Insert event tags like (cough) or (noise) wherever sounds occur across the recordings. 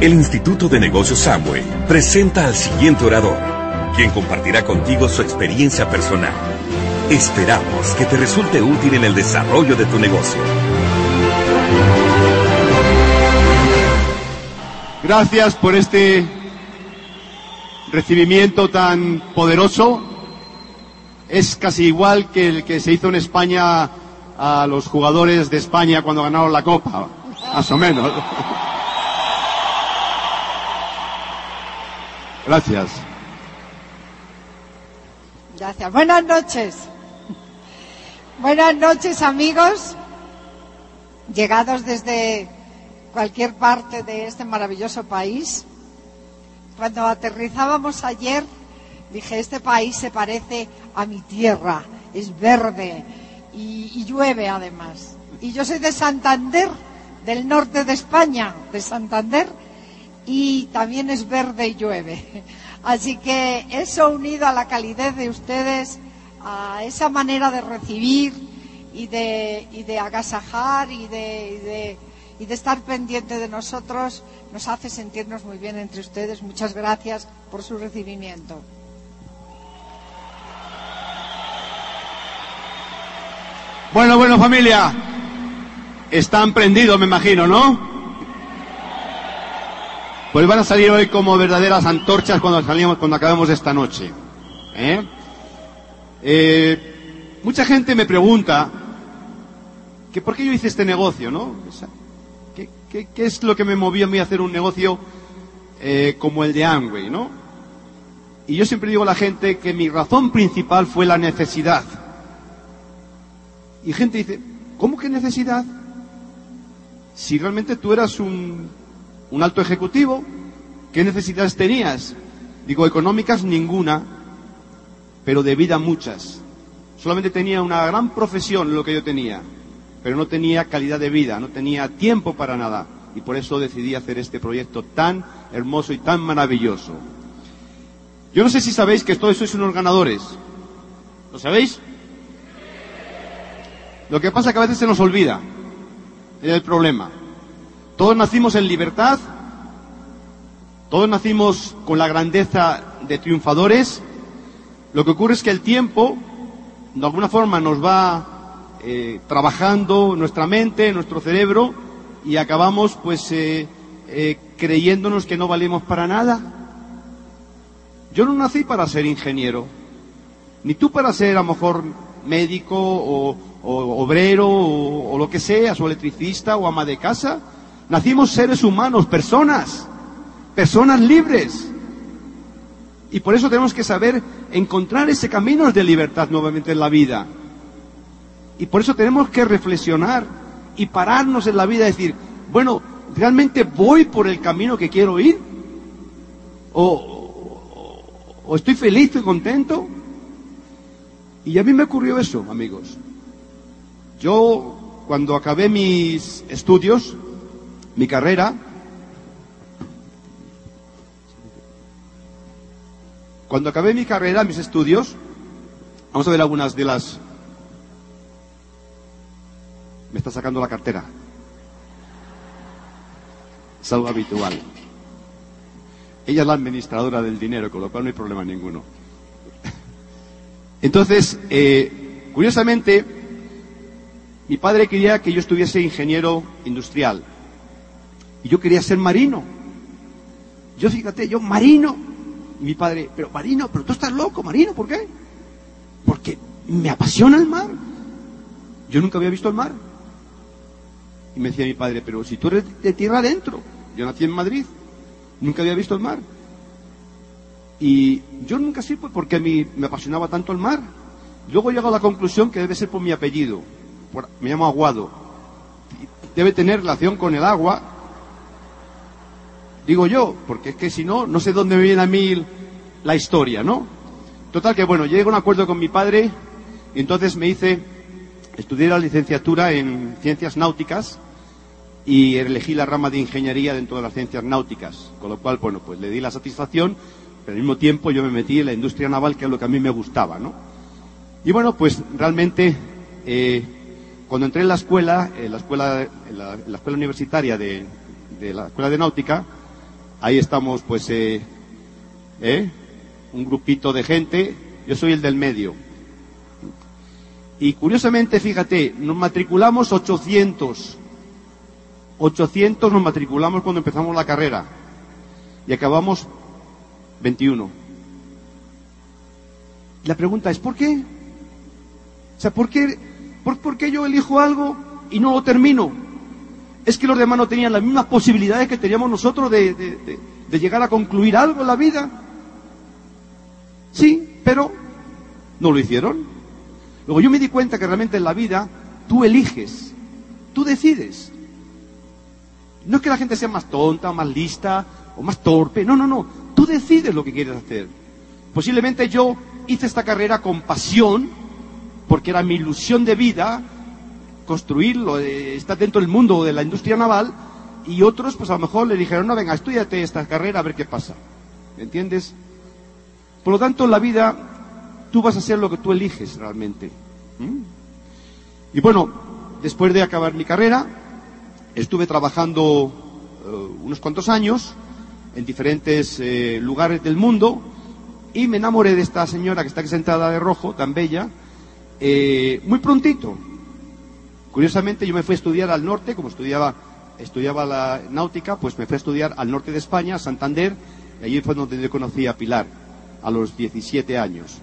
El Instituto de Negocios Samway presenta al siguiente orador, quien compartirá contigo su experiencia personal. Esperamos que te resulte útil en el desarrollo de tu negocio. Gracias por este recibimiento tan poderoso. Es casi igual que el que se hizo en España a los jugadores de España cuando ganaron la Copa, más o menos. Gracias. Gracias. Buenas noches. Buenas noches, amigos, llegados desde cualquier parte de este maravilloso país. Cuando aterrizábamos ayer, dije, este país se parece a mi tierra, es verde y, y llueve además. Y yo soy de Santander, del norte de España, de Santander, y también es verde y llueve. (laughs) Así que eso unido a la calidez de ustedes, a esa manera de recibir y de, y de agasajar y de, y de, estar pendiente de nosotros, nos hace sentirnos muy bien entre ustedes. Muchas gracias por su recibimiento. Bueno, bueno, familia. Están prendidos, me imagino, ¿no? Pues van a salir hoy como verdaderas antorchas cuando salimos, cuando acabemos esta noche. ¿eh? Eh, mucha gente me pregunta que por qué yo hice este negocio, ¿no? ¿Qué, es lo que me movió a mí a hacer un negocio eh, como el de Amway, ¿no? Y yo siempre digo a la gente que mi razón principal fue la necesidad. Y gente dice, ¿cómo que necesidad? Si realmente tú eras un, un alto ejecutivo, ¿qué necesidades tenías? Digo, económicas ninguna, pero de vida muchas. Solamente tenía una gran profesión lo que yo tenía, pero no tenía calidad de vida, no tenía tiempo para nada. Y por eso decidí hacer este proyecto tan hermoso y tan maravilloso. Yo no sé si sabéis que todos sois unos ganadores. ¿Lo sabéis? Lo que pasa es que a veces se nos olvida. Es el problema. Todos nacimos en libertad, todos nacimos con la grandeza de triunfadores. Lo que ocurre es que el tiempo, de alguna forma, nos va eh, trabajando nuestra mente, nuestro cerebro, y acabamos, pues, eh, eh, creyéndonos que no valemos para nada. Yo no nací para ser ingeniero, ni tú para ser, a lo mejor, médico o, obrero o, o lo que sea, o electricista o ama de casa. Nacimos seres humanos, personas, personas libres. Y por eso tenemos que saber encontrar ese camino de libertad nuevamente en la vida. Y por eso tenemos que reflexionar y pararnos en la vida y decir, bueno, ¿realmente voy por el camino que quiero ir? ¿O, estoy feliz, estoy contento? Y a mí me ocurrió eso, amigos. Yo, cuando acabé mis estudios, mi carrera, cuando acabé mi carrera, mis estudios, vamos a ver algunas de las... Me está sacando la cartera. Es algo habitual. Ella es la administradora del dinero, con lo cual no hay problema ninguno. Entonces, eh, curiosamente, mi padre quería que yo estuviese ingeniero industrial. Y yo quería ser marino. Yo fíjate, yo marino. Y mi padre, pero marino, pero tú estás loco, marino, ¿por qué? Porque me apasiona el mar. Yo nunca había visto el mar. Y me decía mi padre, pero si tú eres de tierra adentro, yo nací en Madrid, nunca había visto el mar. Y yo nunca sí, pues porque a mí me apasionaba tanto el mar. Luego he llegado a la conclusión que debe ser por mi apellido. Por, me llamo Aguado. Debe tener relación con el agua. Digo yo, porque es que si no, no sé dónde me viene a mí la historia, ¿no? Total que bueno, llego a un acuerdo con mi padre y entonces me hice, estudié la licenciatura en ciencias náuticas y elegí la rama de ingeniería dentro de las ciencias náuticas. Con lo cual, bueno, pues le di la satisfacción, pero al mismo tiempo yo me metí en la industria naval, que es lo que a mí me gustaba, ¿no? Y bueno, pues realmente, eh, cuando entré en la escuela, en la escuela, en la, escuela universitaria de, la escuela de náutica, Ahí estamos, pues, eh, ¿eh? un grupito de gente. Yo soy el del medio. Y curiosamente, fíjate, nos matriculamos 800. 800 nos matriculamos cuando empezamos la carrera. Y acabamos 21. La pregunta es, ¿por qué? O sea, ¿por qué, por, qué yo elijo algo y no lo termino? Es que los demás no tenían las mismas posibilidades que teníamos nosotros de, de llegar a concluir algo en la vida. Sí, pero no lo hicieron. Luego yo me di cuenta que realmente en la vida tú eliges, tú decides. No es que la gente sea más tonta, más lista o más torpe, no, no, no. Tú decides lo que quieres hacer. Posiblemente yo hice esta carrera con pasión, porque era mi ilusión de vida, construirlo, eh, estar dentro del mundo de la industria naval, y otros pues a lo mejor le dijeron, no, venga, estudiate esta carrera a ver qué pasa. ¿Me entiendes? Por lo tanto, en la vida tú vas a hacer lo que tú eliges realmente. Y bueno, después de acabar mi carrera, estuve trabajando eh, unos cuantos años en diferentes eh, lugares del mundo y me enamoré de esta señora que está aquí sentada de rojo, tan bella, eh, muy prontito. Curiosamente yo me fui a estudiar al norte, como estudiaba, estudiaba la náutica, pues me fui a estudiar al norte de España, Santander, y allí fue donde yo conocí a Pilar, a los 17 años.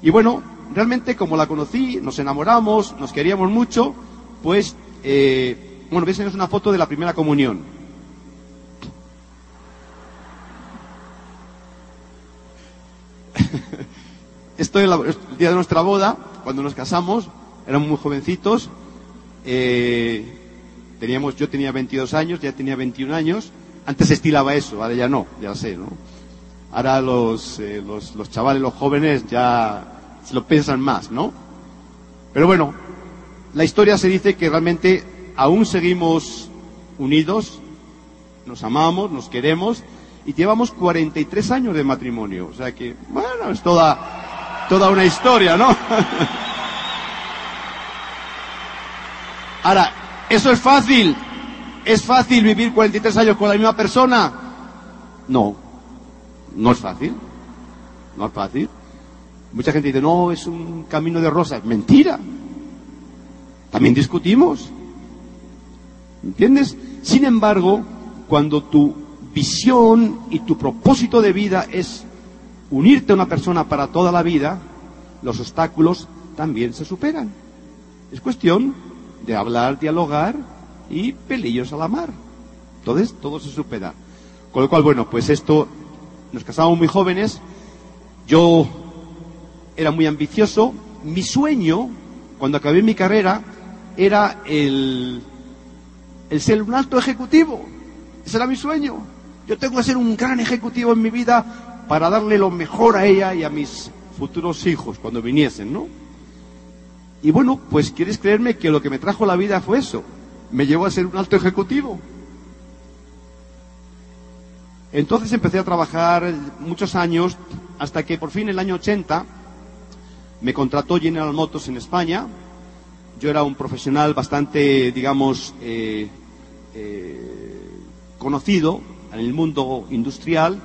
Y bueno, realmente como la conocí, nos enamoramos, nos queríamos mucho, pues bueno, ves, es una foto de la primera comunión. (laughs) Esto es el día de nuestra boda, cuando nos casamos, éramos muy jovencitos. Eh, teníamos, yo tenía 22 años, ya tenía 21 años. Antes se estilaba eso, ahora ya no, ya sé, ¿no? Ahora los, eh, los, los chavales, los jóvenes ya se lo piensan más, ¿no? Pero bueno, la historia se dice que realmente aún seguimos unidos, nos amamos, nos queremos y llevamos 43 años de matrimonio. O sea que, bueno, es toda, toda una historia, ¿no? (laughs) Ahora, ¿eso es fácil? ¿Es fácil vivir 43 años con la misma persona? No, no es fácil. No es fácil. Mucha gente dice, no, es un camino de rosas. Mentira. También discutimos. ¿Entiendes? Sin embargo, cuando tu visión y tu propósito de vida es unirte a una persona para toda la vida, los obstáculos también se superan. Es cuestión de hablar, dialogar y pelillos a la mar. Entonces, todo se supera. Con lo cual, bueno, pues esto, nos casamos muy jóvenes, yo era muy ambicioso, mi sueño, cuando acabé mi carrera, era el el ser un alto ejecutivo. Ese era mi sueño. Yo tengo que ser un gran ejecutivo en mi vida para darle lo mejor a ella y a mis futuros hijos cuando viniesen, ¿no? Y bueno, pues quieres creerme que lo que me trajo la vida fue eso. Me llevó a ser un alto ejecutivo. Entonces empecé a trabajar muchos años hasta que por fin en el año 80 me contrató General Motors en España yo era un profesional bastante, digamos, eh, eh, conocido en el mundo industrial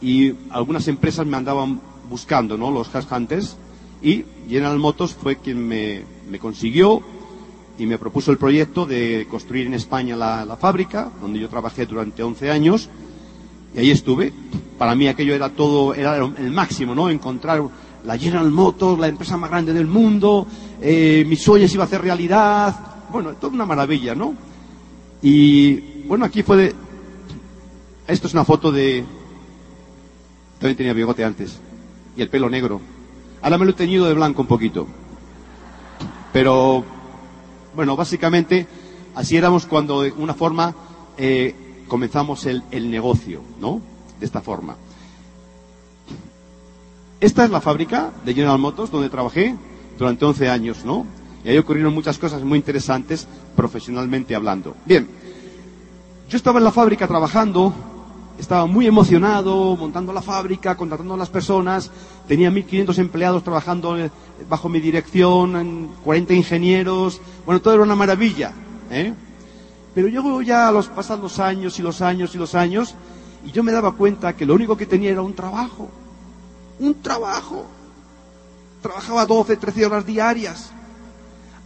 y algunas empresas me andaban buscando, ¿no? Los headhunters y General Motors fue quien me, consiguió y me propuso el proyecto de construir en España la, fábrica, donde yo trabajé durante 11 años y ahí estuve. Para mí aquello era todo, era el máximo, ¿no? Encontrar la General Motors, la empresa más grande del mundo, eh, mis sueños iba a hacer realidad. Bueno, toda una maravilla, ¿no? Y bueno, aquí fue de... Esto es una foto de... También tenía bigote antes. Y el pelo negro. Ahora me lo he teñido de blanco un poquito. Pero, bueno, básicamente, así éramos cuando de una forma eh, comenzamos el, el negocio, ¿no? De esta forma. Esta es la fábrica de General Motors donde trabajé durante 11 años, ¿no? Y ahí ocurrieron muchas cosas muy interesantes profesionalmente hablando. Bien, yo estaba en la fábrica trabajando, estaba muy emocionado montando la fábrica, contratando a las personas, tenía 1.500 empleados trabajando eh, bajo mi dirección, 40 ingenieros, bueno, todo era una maravilla. ¿eh? Pero yo ya a los pasan los años y los años y los años, y yo me daba cuenta que lo único que tenía era un trabajo. Un trabajo. Trabajaba 12, 13 horas diarias.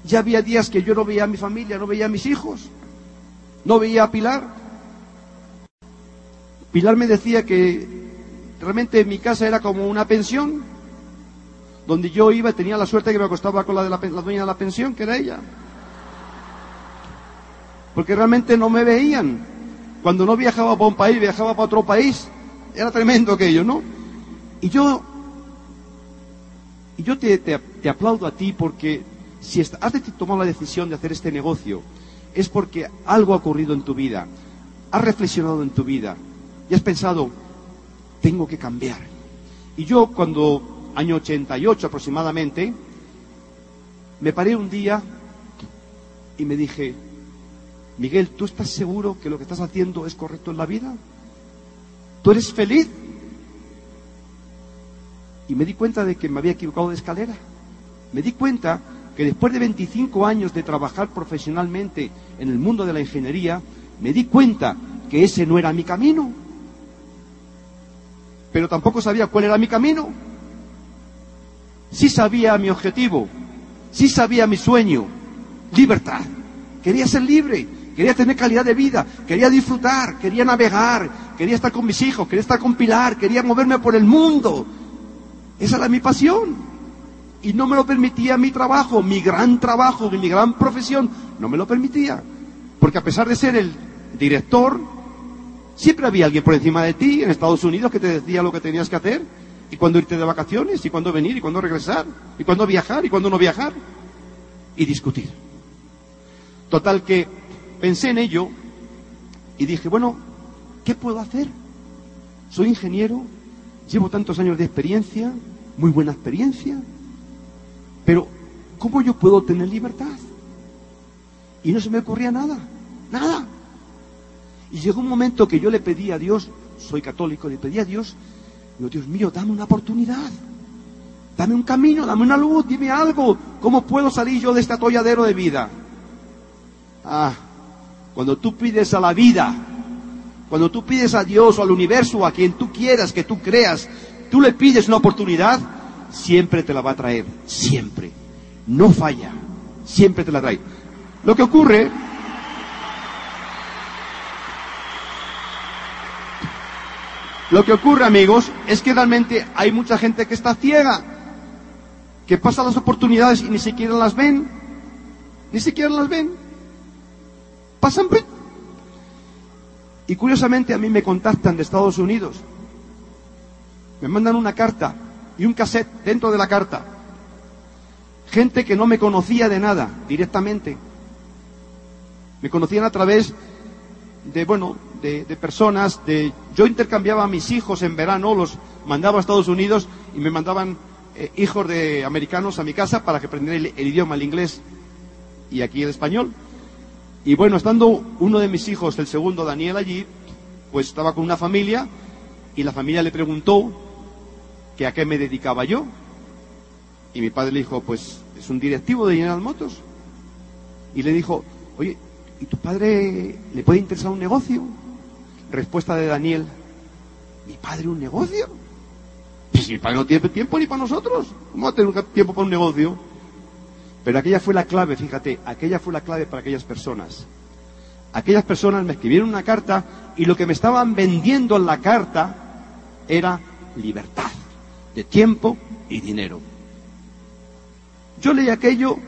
Ya había días que yo no veía a mi familia, no veía a mis hijos, no veía a Pilar. Pilar me decía que realmente mi casa era como una pensión, donde yo iba y tenía la suerte que me acostaba con la de la, la dueña de la pensión, que era ella. Porque realmente no me veían. Cuando no viajaba para un país, viajaba para otro país. Era tremendo aquello, ¿no? Y yo, y yo te, te aplaudo a ti porque si has tomado la decisión de hacer este negocio, es porque algo ha ocurrido en tu vida, has reflexionado en tu vida y has pensado, tengo que cambiar. Y yo cuando, año 88 aproximadamente, me paré un día y me dije, Miguel, ¿tú estás seguro que lo que estás haciendo es correcto en la vida? ¿Tú eres feliz? Y me di cuenta de que me había equivocado de escalera. Me di cuenta que después de 25 años de trabajar profesionalmente en el mundo de la ingeniería, me di cuenta que ese no era mi camino. Pero tampoco sabía cuál era mi camino. Sí sabía mi objetivo, sí sabía mi sueño, libertad. Quería ser libre, quería tener calidad de vida, quería disfrutar, quería navegar, quería estar con mis hijos, quería estar con Pilar, quería moverme por el mundo. Esa era mi pasión y no me lo permitía mi trabajo, mi gran trabajo, mi gran profesión, no me lo permitía. Porque a pesar de ser el director, siempre había alguien por encima de ti en Estados Unidos que te decía lo que tenías que hacer, y cuándo irte de vacaciones, y cuándo venir, y cuándo regresar, y cuándo viajar, y cuándo no viajar, y discutir. Total que pensé en ello y dije, bueno, ¿qué puedo hacer? Soy ingeniero, llevo tantos años de experiencia, muy buena experiencia, pero, ¿cómo yo puedo tener libertad? Y no se me ocurría nada, nada. Y llegó un momento que yo le pedí a Dios, soy católico, le pedí a Dios, digo, Dios mío, dame una oportunidad, dame un camino, dame una luz, dime algo, ¿cómo puedo salir yo de este atolladero de vida? Ah, cuando tú pides a la vida, cuando tú pides a Dios o al universo, a quien tú quieras que tú creas, tú le pides una oportunidad, siempre te la va a traer, siempre. No falla, siempre te la trae. Lo que ocurre Lo que ocurre, amigos, es que realmente hay mucha gente que está ciega, que pasa las oportunidades y ni siquiera las ven, ni siquiera las ven. Pasan. Y curiosamente a mí me contactan de Estados Unidos, me mandan una carta y un cassette dentro de la carta. Gente que no me conocía de nada directamente. Me conocían a través de, bueno, de, personas, de, yo intercambiaba a mis hijos en verano, los mandaba a Estados Unidos y me mandaban eh, hijos de americanos a mi casa para que aprendieran el, el idioma, el inglés y aquí el español. Y bueno, estando uno de mis hijos, el segundo Daniel allí, pues estaba con una familia y la familia le preguntó que a qué me dedicaba yo. Y mi padre le dijo, pues es un directivo de General Motors. Y le dijo, oye, ¿y tu padre le puede interesar un negocio? Respuesta de Daniel, ¿mi padre un negocio? Pues mi padre no tiene tiempo ni para nosotros. ¿Cómo va a tener tiempo para un negocio? Pero aquella fue la clave, fíjate, aquella fue la clave para aquellas personas. Aquellas personas me escribieron una carta y lo que me estaban vendiendo en la carta era libertad de tiempo y dinero. Yo leí aquello,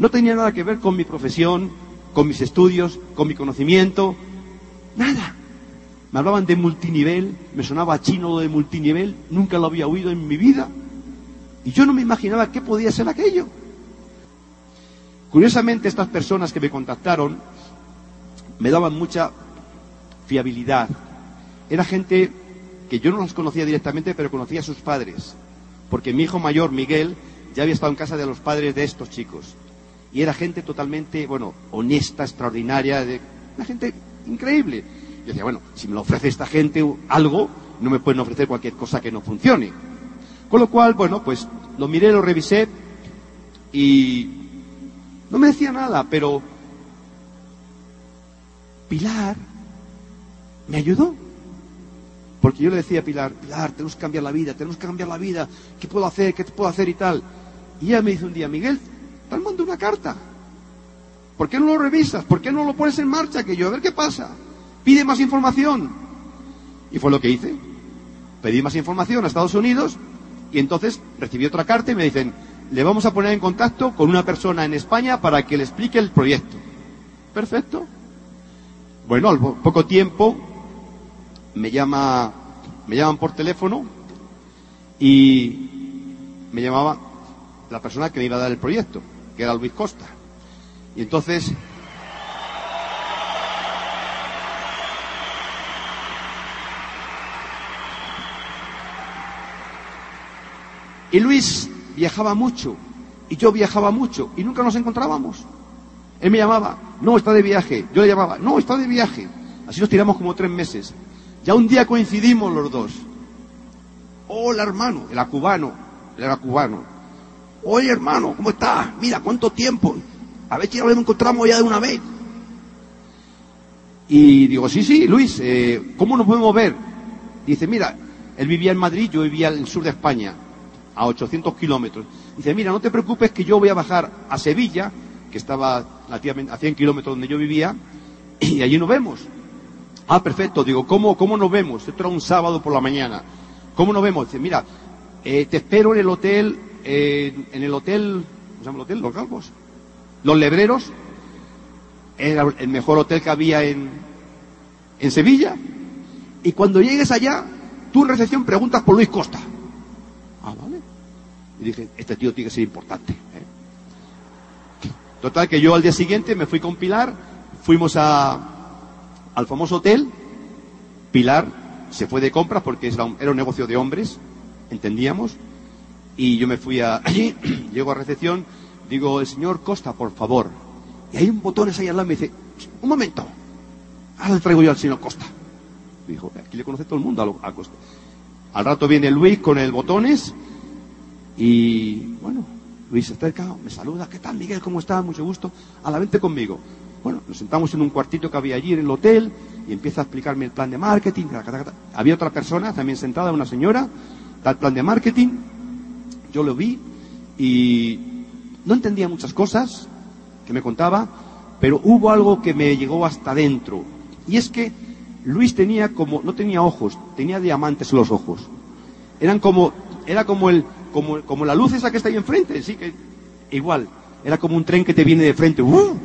no tenía nada que ver con mi profesión, con mis estudios, con mi conocimiento, nada. Me hablaban de multinivel, me sonaba chino lo de multinivel, nunca lo había oído en mi vida. Y yo no me imaginaba qué podía ser aquello. Curiosamente, estas personas que me contactaron me daban mucha fiabilidad. Era gente que yo no los conocía directamente, pero conocía a sus padres, porque mi hijo mayor, Miguel, ya había estado en casa de los padres de estos chicos. Y era gente totalmente, bueno, honesta, extraordinaria, de, una gente increíble. Yo decía, bueno, si me lo ofrece esta gente algo, no me pueden ofrecer cualquier cosa que no funcione. Con lo cual, bueno, pues lo miré, lo revisé y no me decía nada, pero Pilar me ayudó. Porque yo le decía a Pilar, Pilar, tenemos que cambiar la vida, tenemos que cambiar la vida, ¿qué puedo hacer? ¿Qué puedo hacer y tal? Y ella me dice un día, Miguel, te mando una carta. ¿Por qué no lo revisas? ¿Por qué no lo pones en marcha? Que yo, a ver qué pasa. Pide más información. Y fue lo que hice. Pedí más información a Estados Unidos y entonces recibí otra carta y me dicen, le vamos a poner en contacto con una persona en España para que le explique el proyecto. Perfecto. Bueno, al poco tiempo me llama, me llaman por teléfono y me llamaba la persona que me iba a dar el proyecto, que era Luis Costa. Y entonces Y Luis viajaba mucho y yo viajaba mucho y nunca nos encontrábamos. Él me llamaba, no, está de viaje. Yo le llamaba, no, está de viaje. Así nos tiramos como tres meses. Ya un día coincidimos los dos. Hola hermano, era cubano, era cubano. Oye hermano, ¿cómo estás? Mira, ¿cuánto tiempo? A ver si nos encontramos ya de una vez. Y digo, sí, sí, Luis, eh, ¿cómo nos podemos ver? Dice, mira, él vivía en Madrid, yo vivía en el sur de España a 800 kilómetros. Dice, mira, no te preocupes que yo voy a bajar a Sevilla, que estaba a 100 kilómetros donde yo vivía, y allí nos vemos. Ah, perfecto. Digo, ¿cómo, cómo nos vemos? Esto era un sábado por la mañana. ¿Cómo nos vemos? Dice, mira, eh, te espero en el hotel, eh, en el hotel, ¿cómo se llama el hotel? Los Galgos. Los Lebreros. Era el mejor hotel que había en, en Sevilla. Y cuando llegues allá, tú en recepción preguntas por Luis Costa. Ah, vale. Y dije, este tío tiene que ser importante. ¿eh? Total, que yo al día siguiente me fui con Pilar, fuimos al famoso hotel. Pilar se fue de compras porque era un, negocio de hombres, entendíamos. Y yo me fui a, (clears throat) allí, (clears throat) llego a recepción, digo, el señor Costa, por favor. Y hay un botón ahí al lado y me dice, un momento, ahora le traigo yo al señor Costa. dijo, aquí le conoce todo el mundo a, a Costa. Al rato viene Luis con el botones y bueno, Luis se acerca, me saluda, ¿qué tal Miguel? ¿Cómo estás? Mucho gusto. A la vente conmigo. Bueno, nos sentamos en un cuartito que había allí en el hotel y empieza a explicarme el plan de marketing. Había otra persona también sentada, una señora, tal plan de marketing. Yo lo vi y no entendía muchas cosas que me contaba, pero hubo algo que me llegó hasta dentro. Y es que Luis tenía como, no tenía ojos, tenía diamantes en los ojos. Eran como, era como el, como, como la luz esa que está ahí enfrente, sí que, igual. Era como un tren que te viene de frente, ¡uh!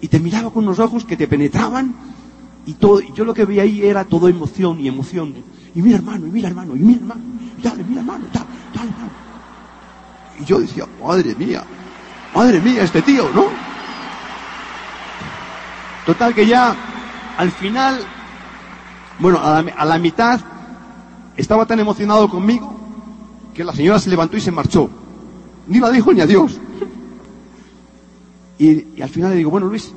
y te miraba con unos ojos que te penetraban, y todo, yo lo que veía ahí era todo emoción y emoción. Y mira hermano, y mira hermano, y mira hermano, y dale, mira hermano, dale, dale hermano. Y yo decía, madre mía, madre mía, este tío, ¿no? Total que ya, al final, bueno, a la, a la mitad estaba tan emocionado conmigo que la señora se levantó y se marchó. Ni la dijo ni adiós. Y, y al final le digo, bueno Luis,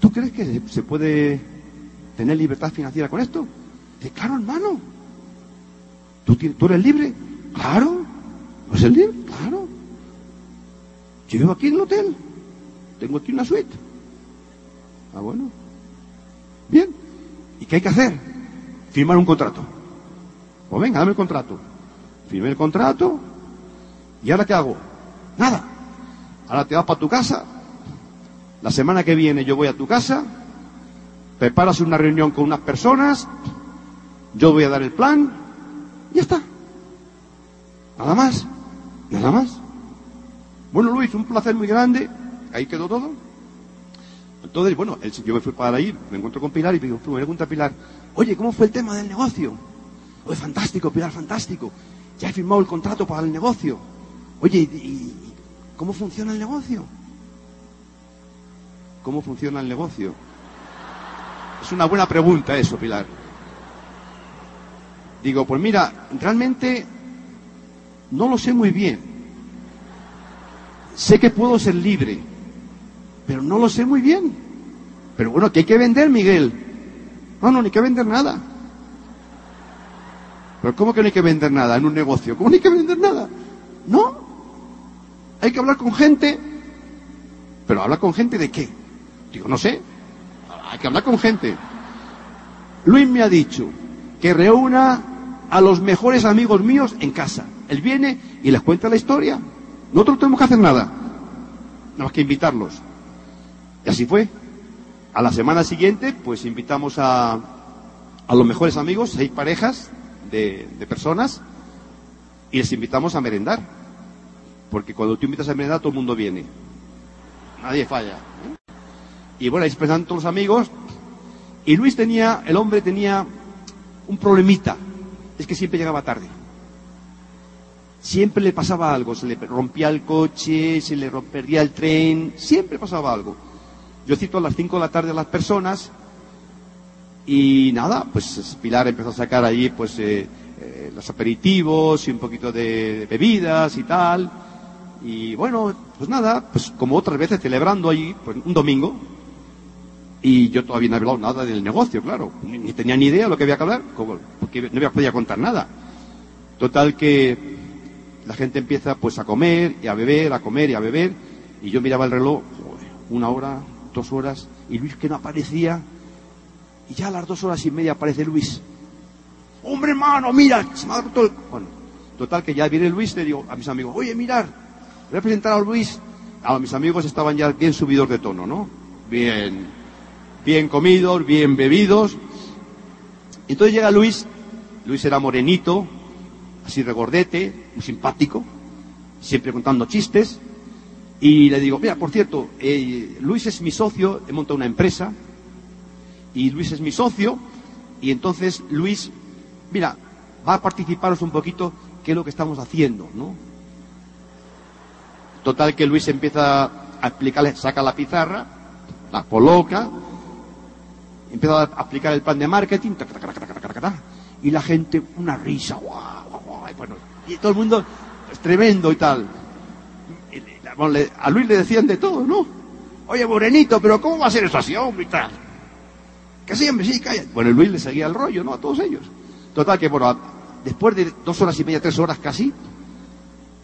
¿tú crees que se puede tener libertad financiera con esto? Dice, claro hermano. ¿Tú, ¿Tú eres libre? Claro. ¿No es el libre? Claro. Yo aquí en el hotel. Tengo aquí una suite. Ah, bueno. Bien. ¿Y qué hay que hacer? Firmar un contrato. Pues venga, dame el contrato. Firmé el contrato. ¿Y ahora qué hago? Nada. Ahora te vas para tu casa. La semana que viene yo voy a tu casa. Preparas una reunión con unas personas. Yo voy a dar el plan. Y ya está. Nada más. Nada más. Bueno, Luis, un placer muy grande. Ahí quedó todo. Entonces, bueno, yo me fui para ahí, me encuentro con Pilar y me pregunta Pilar, oye, ¿cómo fue el tema del negocio? Oye, fantástico, Pilar, fantástico. Ya he firmado el contrato para el negocio. Oye, ¿y, cómo funciona el negocio? ¿Cómo funciona el negocio? Es una buena pregunta eso, Pilar. Digo, pues mira, realmente no lo sé muy bien. Sé que puedo ser libre, pero no lo sé muy bien. Pero bueno, ¿qué hay que vender, Miguel? No, no, ni que vender nada. Pero ¿cómo que no hay que vender nada en un negocio? ¿Cómo no hay que vender nada? No. Hay que hablar con gente. Pero habla con gente de qué? Digo, no sé. hay que hablar con gente. Luis me ha dicho que reúna a los mejores amigos míos en casa. Él viene y les cuenta la historia. Nosotros no tenemos que hacer nada, nada más que invitarlos. Y así fue. A la semana siguiente, pues invitamos a, a los mejores amigos, seis parejas de, personas, y les invitamos a merendar. Porque cuando tú invitas a merendar, todo el mundo viene. Nadie falla. ¿eh? Y bueno, ahí se todos los amigos. Y Luis tenía, el hombre tenía un problemita. Es que siempre llegaba tarde. Siempre le pasaba algo. Se le rompía el coche, se le perdía el tren. Siempre pasaba algo. Yo cito a las 5 de la tarde a las personas. Y nada, pues Pilar empezó a sacar allí pues eh, eh, los aperitivos y un poquito de bebidas y tal. Y bueno, pues nada, pues como otras veces celebrando allí, pues un domingo, y yo todavía no había hablado nada del negocio, claro, ni, tenía ni idea de lo que había que hablar, porque no había podía contar nada. Total que la gente empieza pues a comer y a beber, a comer y a beber, y yo miraba el reloj, una hora, dos horas, y Luis que no aparecía, y ya a las dos horas y media aparece Luis. Hombre hermano, mira, se me ha roto el... Bueno, total que ya viene Luis, le digo a mis amigos, oye, mirar, voy a presentar a Luis. A mis amigos estaban ya bien subidos de tono, ¿no? Bien, bien comidos, bien bebidos. Entonces llega Luis, Luis era morenito, así regordete, muy simpático, siempre contando chistes. Y le digo, mira, por cierto, eh, Luis es mi socio, he montado una empresa, y Luis es mi socio, y entonces Luis, mira, va a participaros un poquito qué es lo que estamos haciendo, ¿no? Total que Luis empieza a explicarle, saca la pizarra, la coloca, empieza a explicar el plan de marketing, y la gente, una risa, guau, guau, y bueno, y todo el mundo, es tremendo y tal. Bueno, a Luis le decían de todo, ¿no? Oye, morenito, pero ¿cómo va a ser eso así, hombre, y tal? Que sí, sí, calla. Bueno, Luis le seguía el rollo, ¿no? A todos ellos. Total que, bueno, después de dos horas y media, tres horas casi,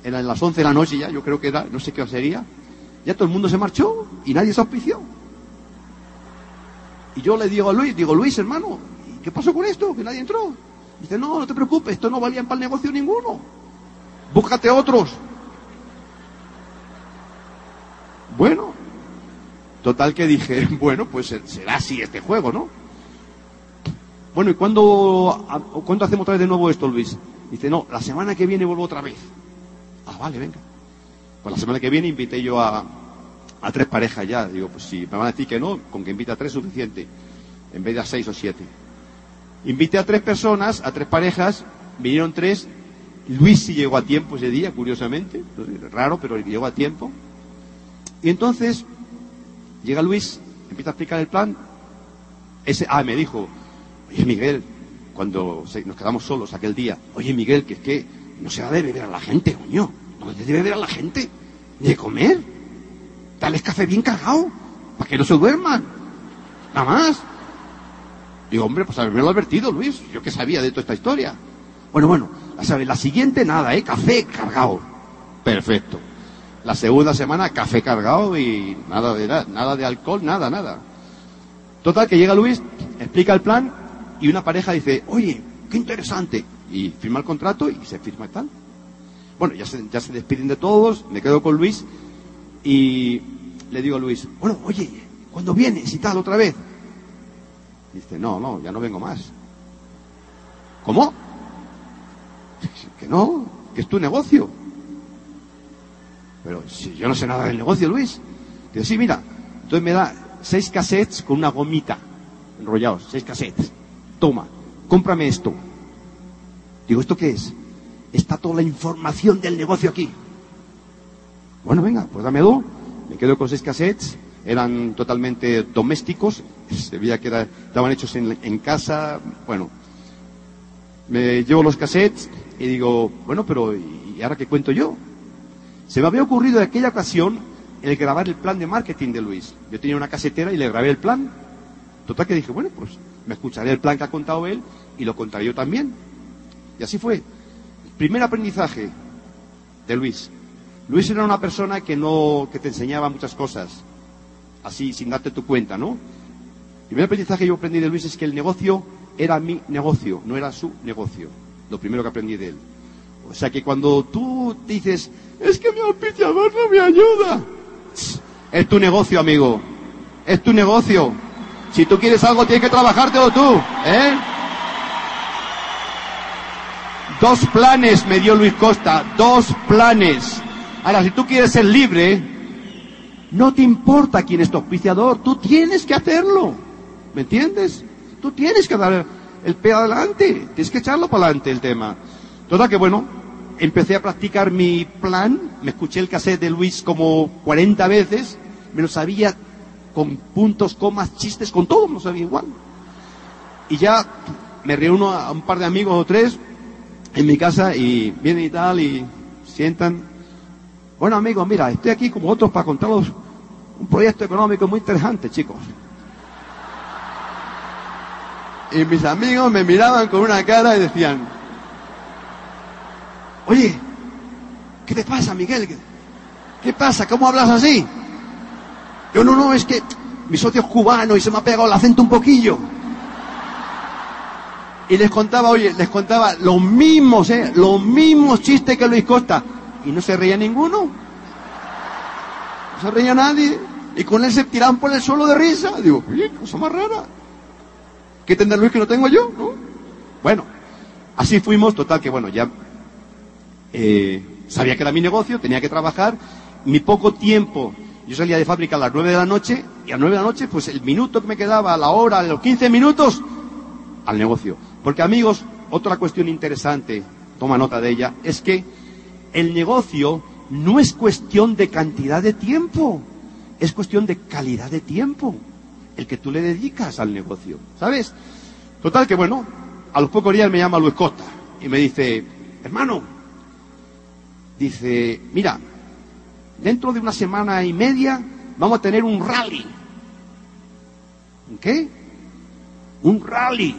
eran las 11 de la noche ya, yo creo que era, no sé qué sería, ya todo el mundo se marchó y nadie se auspició. Y yo le digo a Luis, digo, Luis, hermano, ¿y ¿qué pasó con esto? Que nadie entró. Dice, no, no te preocupes, esto no valía para el negocio ninguno. Búscate otros. Bueno, total que dije, (laughs) bueno, pues será así este juego, ¿no? Bueno, ¿y cuándo, a- cuándo hacemos otra vez de nuevo esto, Luis? Dice, no, la semana que viene vuelvo otra vez. Ah, vale, venga. Pues la semana que viene invité yo a, tres parejas ya. Digo, pues si me van a decir que no, con que invite a tres es suficiente, en vez de a seis o siete. Invité a tres personas, a tres parejas, vinieron tres. Luis sí llegó a tiempo ese día, curiosamente, raro, pero llegó a tiempo. Y entonces llega Luis, empieza a explicar el plan. Ese, ah, me dijo, oye Miguel, cuando nos quedamos solos aquel día, oye Miguel, que es que no se debe ver a la gente, coño, no se debe ver a la gente, ni de comer. Dales café bien cargado, para que no se duerman. Nada más. Digo, hombre, pues haberme lo advertido, Luis, yo que sabía de toda esta historia. Bueno, bueno, la, la siguiente nada, ¿eh? Café cargado. Perfecto. La segunda semana, café cargado y nada de, na- nada de alcohol, nada, nada. Total, que llega Luis, explica el plan y una pareja dice, oye, qué interesante. Y firma el contrato y se firma y tal. Bueno, ya se, ya se despiden de todos, me quedo con Luis y le digo a Luis, bueno, oye, ¿cuándo vienes y tal otra vez? Dice, no, no, ya no vengo más. ¿Cómo? (laughs) Que no, que es tu negocio. Pero si yo no sé nada del negocio, Luis. Dice, sí, mira, entonces me da seis cassettes con una gomita enrollados, seis cassettes. Toma, cómprame esto. Digo, ¿esto qué es? Está toda la información del negocio aquí. Bueno, venga, pues dame dos. Me quedo con seis cassettes. Eran totalmente domésticos. Se veía que era- estaban hechos en, en casa. Bueno, me llevo los cassettes y digo, bueno, pero ¿y ahora qué cuento yo? Se me había ocurrido en aquella ocasión el grabar el plan de marketing de Luis. Yo tenía una casetera y le grabé el plan. Total que dije, bueno, pues me escucharé el plan que ha contado él y lo contaré yo también. Y así fue. Primer aprendizaje de Luis. Luis era una persona que no, que te enseñaba muchas cosas, así sin darte tu cuenta, ¿no? primer aprendizaje que yo aprendí de Luis es que el negocio era mi negocio, no era su negocio. Lo primero que aprendí de él. O sea que cuando tú dices, es que mi auspiciador no me ayuda, es tu negocio, amigo. Es tu negocio. Si tú quieres algo, tienes que trabajártelo tú, ¿eh? Dos planes me dio Luis Costa, dos planes. Ahora, si tú quieres ser libre, no te importa quién es tu auspiciador, tú tienes que hacerlo. ¿Me entiendes? Tú tienes que dar el pie adelante, tienes que echarlo para adelante el tema. Total que bueno, empecé a practicar mi plan, me escuché el cassette de Luis como 40 veces, me lo sabía con puntos, comas, chistes, con todo, me lo sabía igual. Y ya me reúno a un par de amigos o tres en mi casa y vienen y tal y sientan. Bueno amigos, mira, estoy aquí como otros para contaros un proyecto económico muy interesante, chicos. Y mis amigos me miraban con una cara y decían, oye, ¿qué te pasa, Miguel? ¿Qué pasa? ¿Cómo hablas así? Yo no, no, es que mi socio es cubano y se me ha pegado el acento un poquillo. Y les contaba, oye, les contaba los mismos, ¿eh? Los mismos chistes que Luis Costa. Y no se reía ninguno. No se reía nadie. Y con él se tiraban por el suelo de risa. Digo, oye, cosa más rara. ¿Qué tendrá Luis que no tengo yo? ¿no? Bueno, así fuimos, total que bueno, ya eh, sabía que era mi negocio, tenía que trabajar, mi poco tiempo, yo salía de fábrica a las nueve de la noche, y a las nueve de la noche, pues el minuto que me quedaba, la hora, los quince minutos, al negocio. Porque amigos, otra cuestión interesante, toma nota de ella, es que el negocio no es cuestión de cantidad de tiempo, es cuestión de calidad de tiempo el que tú le dedicas al negocio, ¿sabes? Total que bueno, a los pocos días me llama Luis Costa y me dice, hermano, dice, mira, dentro de una semana y media vamos a tener un rally. ¿Un qué? Un rally.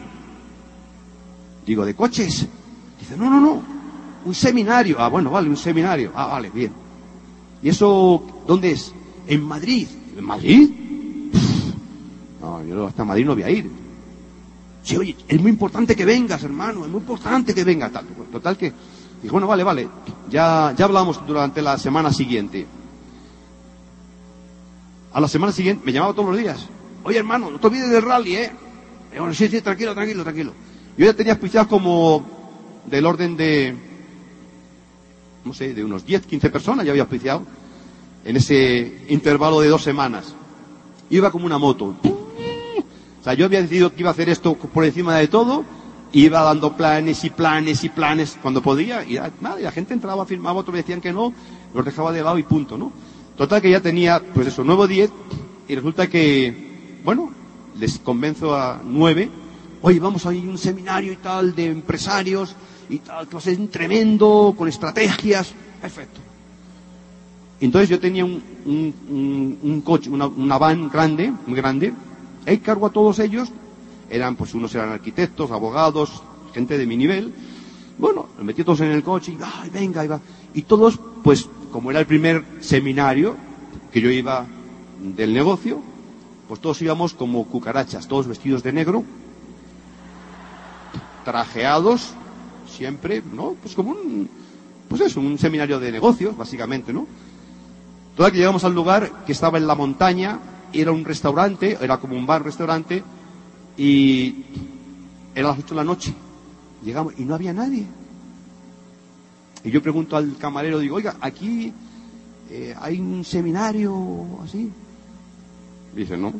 Digo, ¿de coches? Dice, no, no, no, un seminario. Ah, bueno, vale, un seminario. Ah, vale, bien. ¿Y eso dónde es? En Madrid. ¿En Madrid? No, yo hasta Madrid no voy a ir. Sí, oye, es muy importante que vengas, hermano, es muy importante que vengas. Total que, dijo, bueno, vale, vale, ya, ya hablamos durante la semana siguiente. A la semana siguiente me llamaba todos los días. Oye, hermano, no te olvides del rally, ¿eh? bueno, sí, sí, tranquilo, tranquilo, tranquilo. Yo ya tenía auspiciados como del orden de, no sé, de unos 10, 15 personas ya había auspiciado en ese intervalo de dos semanas. Iba como una moto. O sea, yo había decidido que iba a hacer esto por encima de todo, iba dando planes y planes y planes cuando podía, y nada, y la gente entraba, firmaba, otros decían que no, los dejaba de lado y punto, ¿no? Total que ya tenía, pues eso, nuevo 10, y resulta que, bueno, les convenzo a nueve, oye, vamos a ir a un seminario y tal de empresarios y tal, que va a ser tremendo, con estrategias, perfecto. Entonces yo tenía un, un, un, coche, una, una van grande, muy grande, He cargo a todos ellos, eran, pues unos eran arquitectos, abogados, gente de mi nivel. Bueno, me metí todos en el coche y, ay, venga, iba. Y todos, pues, como era el primer seminario que yo iba del negocio, pues todos íbamos como cucarachas, todos vestidos de negro, trajeados, siempre, ¿no? Pues como un, pues eso, un seminario de negocios, básicamente, ¿no? Toda que llegamos al lugar que estaba en la montaña, era un restaurante, era como un bar-restaurante, y era las 8 de la noche. Llegamos y no había nadie. Y yo pregunto al camarero, digo, oiga, aquí eh, hay un seminario así. Dice, no.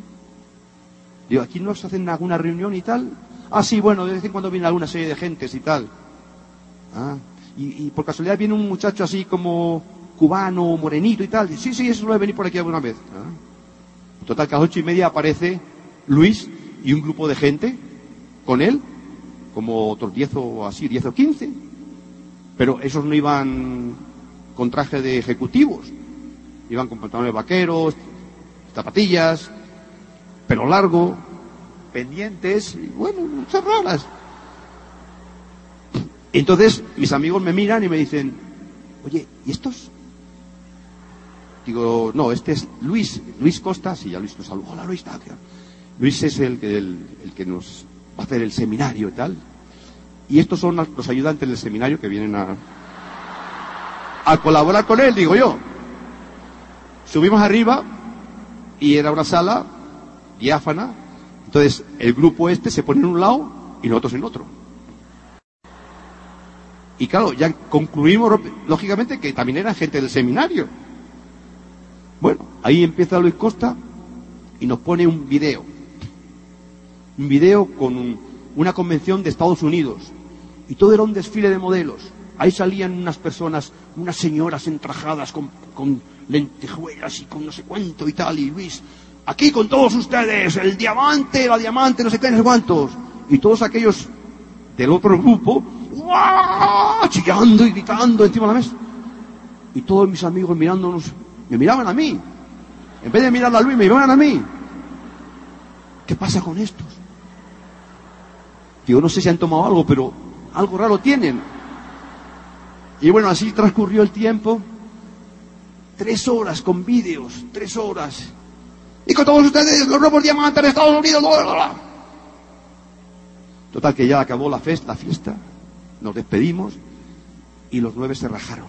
Digo, aquí no se hacen alguna reunión y tal. Ah, sí, bueno, de vez en cuando viene alguna serie de gentes y tal. Ah, y, y por casualidad viene un muchacho así como cubano, morenito y tal. Sí, sí, eso lo he venido por aquí alguna vez. Ah. Total, que a las ocho y media aparece Luis y un grupo de gente con él, como otros diez o así, diez o quince. Pero esos no iban con traje de ejecutivos, iban con pantalones vaqueros, zapatillas, pelo largo, pendientes, y bueno, muchas raras. Entonces mis amigos me miran y me dicen, oye, ¿y estos? Digo, no, este es Luis, Luis Costa, sí, ya Luis nos saludó, hola Luis, tal, Luis es el, el que nos va a hacer el seminario y tal. Y estos son los ayudantes del seminario que vienen a, a colaborar con él, digo yo. Subimos arriba y era una sala diáfana. Entonces el grupo este se pone en un lado y nosotros en otro. Y claro, ya concluimos lógicamente que también era gente del seminario. Bueno, ahí empieza Luis Costa y nos pone un video. Un video con una convención de Estados Unidos. Y todo era un desfile de modelos. Ahí salían unas personas, unas señoras entrajadas con, lentejuelas y con no sé cuánto y tal. Y Luis, aquí con todos ustedes, el diamante, la diamante, no sé qué, no sé cuántos. Y todos aquellos del otro grupo, chillando y gritando encima de la mesa. Y todos mis amigos mirándonos, me miraban a mí. En vez de mirar a Luis, me miraban a mí. ¿Qué pasa con estos? Yo no sé si han tomado algo, pero algo raro tienen. Y bueno, así transcurrió el tiempo. Tres horas con vídeos, tres horas. Y con todos ustedes, los nuevos diamantes de Estados Unidos. Total que ya acabó la fiesta, la fiesta. Nos despedimos y los nueve se rajaron.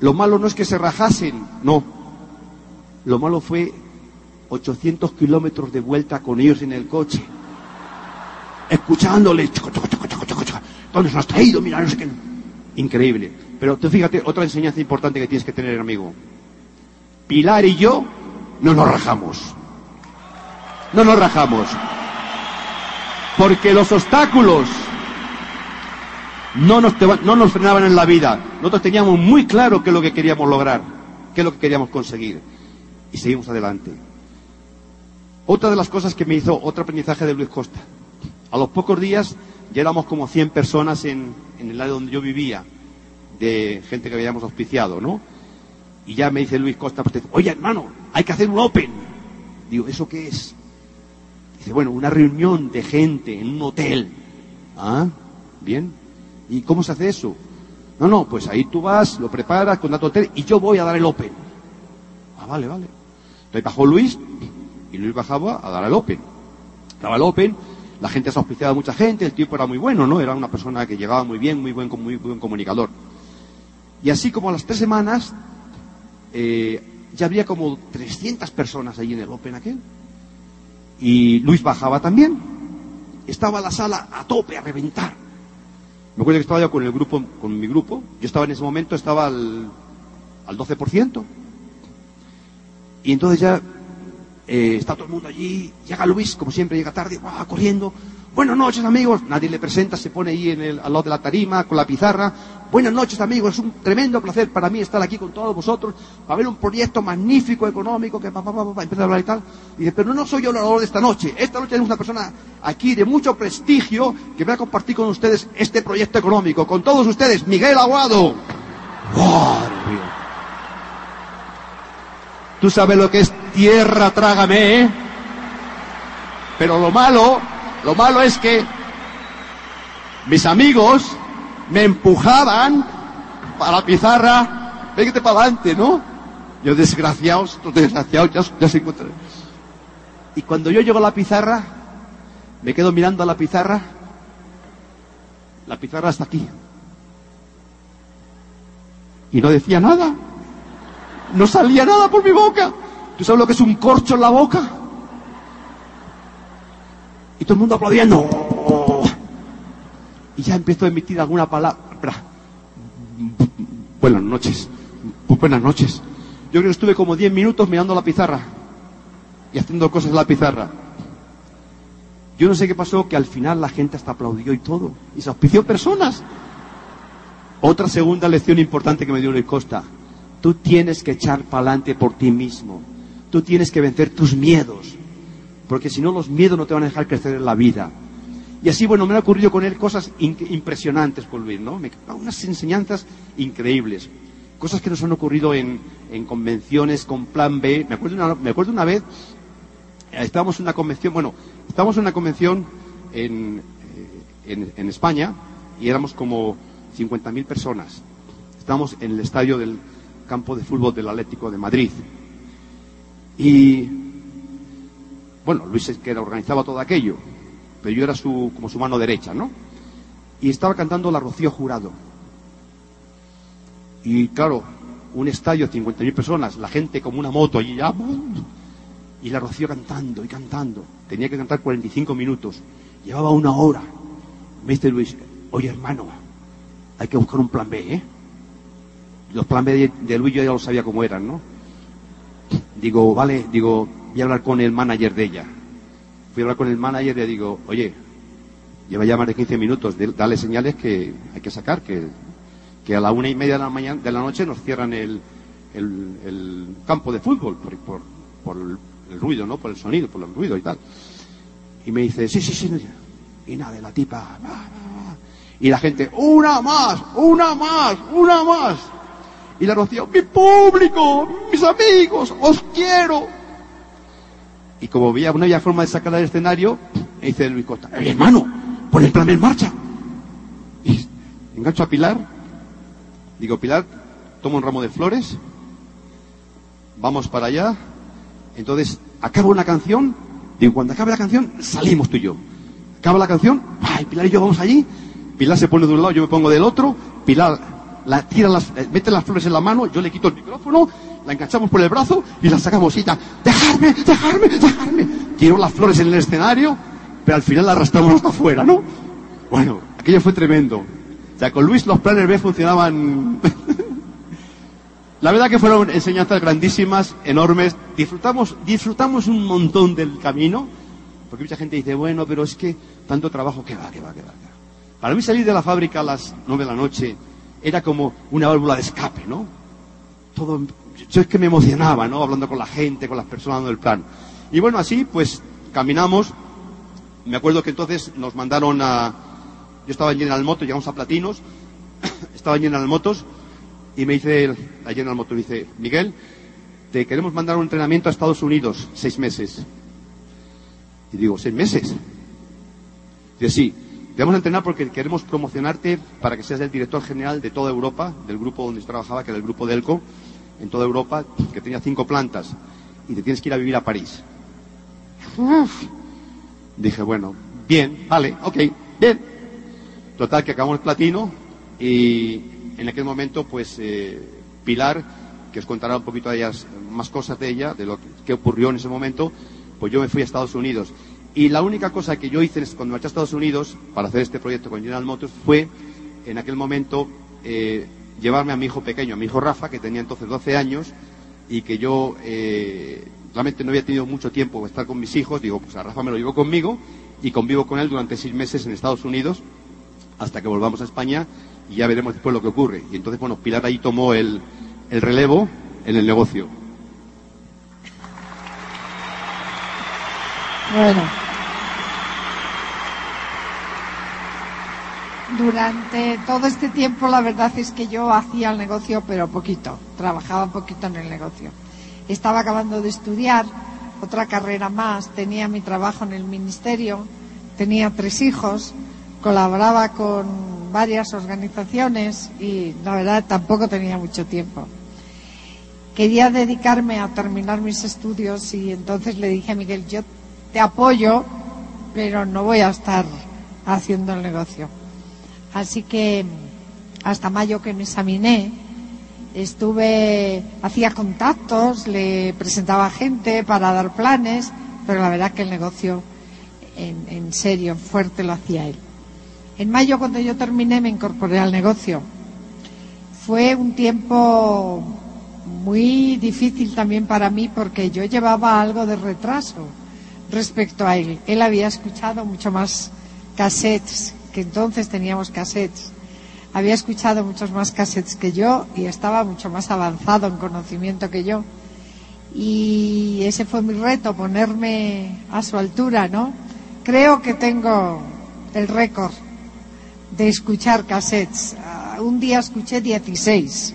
Lo malo no es que se rajasen, no. Lo malo fue 800 kilómetros de vuelta con ellos en el coche escuchándole. ¿Dónde se has traído? Mira, no sé qué. Increíble. Pero tú fíjate, otra enseñanza importante que tienes que tener, amigo. Pilar y yo no nos rajamos. No nos rajamos. Porque los obstáculos no nos, no nos frenaban en la vida. Nosotros teníamos muy claro qué es lo que queríamos lograr, qué es lo que queríamos conseguir. Y seguimos adelante. Otra de las cosas que me hizo otro aprendizaje de Luis Costa. A los pocos días ya éramos como 100 personas en, el área donde yo vivía, de gente que habíamos auspiciado, ¿no? Y ya me dice Luis Costa, pues, oye hermano, hay que hacer un Open. Digo, ¿eso qué es? Dice, bueno, una reunión de gente en un hotel. Ah, bien. ¿Y cómo se hace eso? No, no, pues ahí tú vas, lo preparas, con tu hotel y yo voy a dar el Open. Ah, vale, vale. Entonces bajó Luis y Luis bajaba a dar el Open. Daba el Open la gente se auspiciaba a mucha gente, el tipo era muy bueno, ¿no? Era una persona que llegaba muy bien, muy buen, muy buen comunicador. Y así como a las tres semanas, eh, ya había como 300 personas allí en el Open aquel. Y Luis bajaba también. Estaba la sala a tope, a reventar. Me acuerdo que estaba yo con el grupo, con mi grupo. Yo estaba en ese momento, estaba al, al 12%. Y entonces ya eh, está todo el mundo allí, llega Luis, como siempre llega tarde, va corriendo. Buenas noches amigos, nadie le presenta, se pone ahí en el, al lado de la tarima con la pizarra. Buenas noches amigos, es un tremendo placer para mí estar aquí con todos vosotros para ver un proyecto magnífico económico que va, va, empieza a hablar y tal. Y dice, pero no soy yo el orador de esta noche. Esta noche tenemos una persona aquí de mucho prestigio que va a compartir con ustedes este proyecto económico. Con todos ustedes, Miguel Aguado. Tú sabes lo que es tierra, trágame. Pero lo malo, lo malo es que mis amigos me empujaban para la pizarra, véngate para adelante, ¿no? Yo desgraciados, estos desgraciados ya, se encuentran. Y cuando yo llego a la pizarra, me quedo mirando a la pizarra, la pizarra está aquí. Y no decía nada. No salía nada por mi boca. ¿Tú sabes lo que es un corcho en la boca? Y todo el mundo aplaudiendo. Y ya empiezo a emitir alguna palabra. Buenas noches. Buenas noches. Yo creo que estuve como 10 minutos mirando la pizarra y haciendo cosas en la pizarra. Yo no sé qué pasó, que al final la gente hasta aplaudió y todo. Y se auspició personas. Otra segunda lección importante que me dio Luis Costa. Tú tienes que echar para adelante por ti mismo. Tú tienes que vencer tus miedos. Porque si no, los miedos no te van a dejar crecer en la vida. Y así, bueno, me han ocurrido con él cosas impresionantes con Luis, ¿no? unas enseñanzas increíbles. Cosas que nos han ocurrido en, convenciones con plan B. Me acuerdo, una, me acuerdo una vez, eh, estábamos en una convención, bueno, estábamos en una convención en, eh, en, en España y éramos como 50.000 personas. Estábamos en el estadio del, campo de fútbol del Atlético de Madrid. Y bueno, Luis es que organizaba todo aquello, pero yo era su, como su mano derecha, ¿no? Y estaba cantando la Rocío Jurado. Y claro, un estadio, 50.000 personas, la gente como una moto allí ya, y la Rocío cantando y cantando. Tenía que cantar 45 minutos. Llevaba una hora. Me dice Luis, oye hermano, hay que buscar un plan B, ¿eh? Los plan B de, de Luis yo ya lo sabía cómo eran, ¿no? Digo, vale, digo, voy a hablar con el manager de ella. Fui a hablar con el manager y le digo, oye, lleva ya más de 15 minutos, de- dale señales que hay que sacar, que, que a la una y media de la, mañana, de la noche nos cierran el, el- campo de fútbol por, por- por el, ruido, ¿no? Por el sonido, por el ruido y tal. Y me dice, sí, sí, sí. Y nada, la tipa, y la gente, una más, una más, una más. Y la Rocío, mi público, mis amigos, os quiero. Y como veía, había forma de sacarla del escenario, me dice Luis Costa, "Oye, hermano, pon el plan en marcha. Y engancho a Pilar, digo, Pilar, toma un ramo de flores, vamos para allá, entonces acaba una canción, digo, cuando acabe la canción, salimos tú y yo. Acaba la canción, ay, Pilar y yo vamos allí, Pilar se pone de un lado, yo me pongo del otro, Pilar la tira las, eh, mete las flores en la mano, yo le quito el micrófono, la enganchamos por el brazo y la sacamos y ya, dejarme, dejarme, dejarme. Tiro las flores en el escenario, pero al final la arrastramos hasta afuera, ¿no? Bueno, aquello fue tremendo. O sea, con Luis los planes B funcionaban (laughs) La verdad que fueron enseñanzas grandísimas, enormes. Disfrutamos, disfrutamos un montón del camino, porque mucha gente dice, bueno, pero es que tanto trabajo que va, que va. que va. Para mí salir de la fábrica a las nueve de la noche era como una válvula de escape, ¿no? Todo, yo es que me emocionaba, ¿no? Hablando con la gente, con las personas dando el plan. Y bueno, así pues caminamos. Me acuerdo que entonces nos mandaron a, yo estaba en General Motors, llegamos a Platinos, (coughs) estaba en General Motors y me dice el- la General Motors, me dice, Miguel, te queremos mandar un entrenamiento a Estados Unidos, seis meses. Y digo, ¿seis meses? Dice, sí, te vamos a entrenar porque queremos promocionarte para que seas el director general de toda Europa, del grupo donde yo trabajaba, que era el grupo Delco, en toda Europa, que tenía cinco plantas, y te tienes que ir a vivir a París. Uf. Dije, bueno, bien, vale, ok, bien. Total, que acabamos el platino y en aquel momento, pues, eh, Pilar, que os contará un poquito de ellas, más cosas de ella, de lo que, que ocurrió en ese momento, pues yo me fui a Estados Unidos. Y la única cosa que yo hice cuando marché a Estados Unidos para hacer este proyecto con General Motors fue, en aquel momento, eh, llevarme a mi hijo pequeño, a mi hijo Rafa, que tenía entonces 12 años, y que yo eh, realmente no había tenido mucho tiempo de estar con mis hijos, digo, pues a Rafa me lo llevo conmigo y convivo con él durante seis meses en Estados Unidos hasta que volvamos a España y ya veremos después lo que ocurre. Y entonces, bueno, Pilar ahí tomó el relevo en el negocio. Bueno. Durante todo este tiempo la verdad es que yo hacía el negocio pero poquito, trabajaba poquito en el negocio. Estaba acabando de estudiar otra carrera más, tenía mi trabajo en el ministerio, tenía tres hijos, colaboraba con varias organizaciones y la verdad tampoco tenía mucho tiempo. Quería dedicarme a terminar mis estudios y entonces le dije a Miguel, yo te apoyo, pero no voy a estar haciendo el negocio. Así que hasta mayo que me examiné, estuve, hacía contactos, le presentaba gente para dar planes, pero la verdad que el negocio en, en serio, fuerte lo hacía él. En mayo cuando yo terminé me incorporé al negocio. Fue un tiempo muy difícil también para mí porque yo llevaba algo de retraso respecto a él. Él había escuchado mucho más cassettes, que entonces teníamos cassettes. Había escuchado muchos más cassettes que yo y estaba mucho más avanzado en conocimiento que yo. Y ese fue mi reto, ponerme a su altura, ¿no? Creo que tengo el récord de escuchar cassettes. Ah, Un día escuché 16.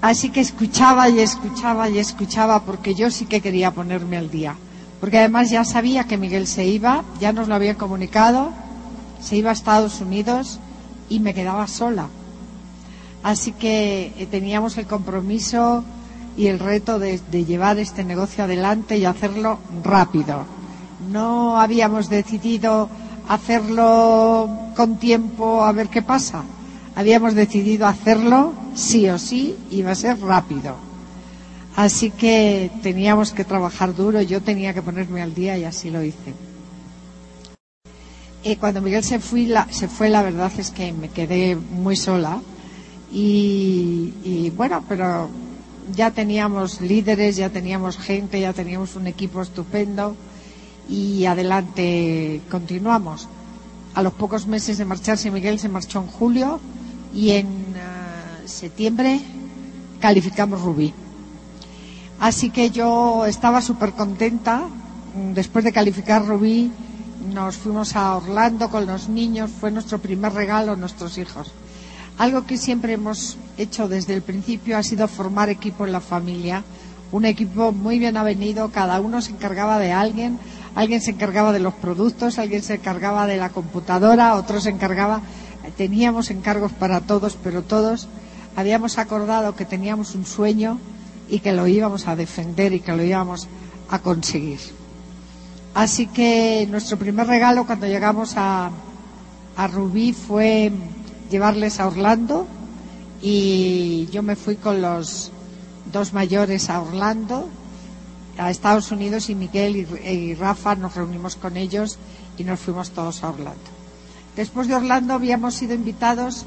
Así que escuchaba y escuchaba y escuchaba porque yo sí que quería ponerme al día. Porque además ya sabía que Miguel se iba, ya nos lo había comunicado, se iba a Estados Unidos y me quedaba sola. Así que eh, teníamos el compromiso y el reto de, de llevar este negocio adelante y hacerlo rápido. No habíamos decidido hacerlo con tiempo a ver qué pasa. Habíamos decidido hacerlo sí o sí va a ser rápido. Así que teníamos que trabajar duro, yo tenía que ponerme al día y así lo hice. Y cuando Miguel se, fue, la, se fue, la verdad es que me quedé muy sola. Y bueno, pero ya teníamos líderes, ya teníamos gente, ya teníamos un equipo estupendo y adelante continuamos. A los pocos meses de marcharse Miguel se marchó en julio y en uh, septiembre calificamos Rubí. Así que yo estaba súper contenta. Después de calificar Rubí, nos fuimos a Orlando con los niños. Fue nuestro primer regalo a nuestros hijos. Algo que siempre hemos hecho desde el principio ha sido formar equipo en la familia. Un equipo muy bien avenido, cada uno se encargaba de alguien, alguien se encargaba de los productos, alguien se encargaba de la computadora, otro se encargaba. Teníamos encargos para todos, pero todos habíamos acordado que teníamos un sueño y que lo íbamos a defender y que lo íbamos a conseguir. Así que nuestro primer regalo cuando llegamos a, Rubí fue llevarles a Orlando y yo me fui con los dos mayores a Orlando, a Estados Unidos y Miguel y Rafa nos reunimos con ellos y nos fuimos todos a Orlando. Después de Orlando habíamos sido invitados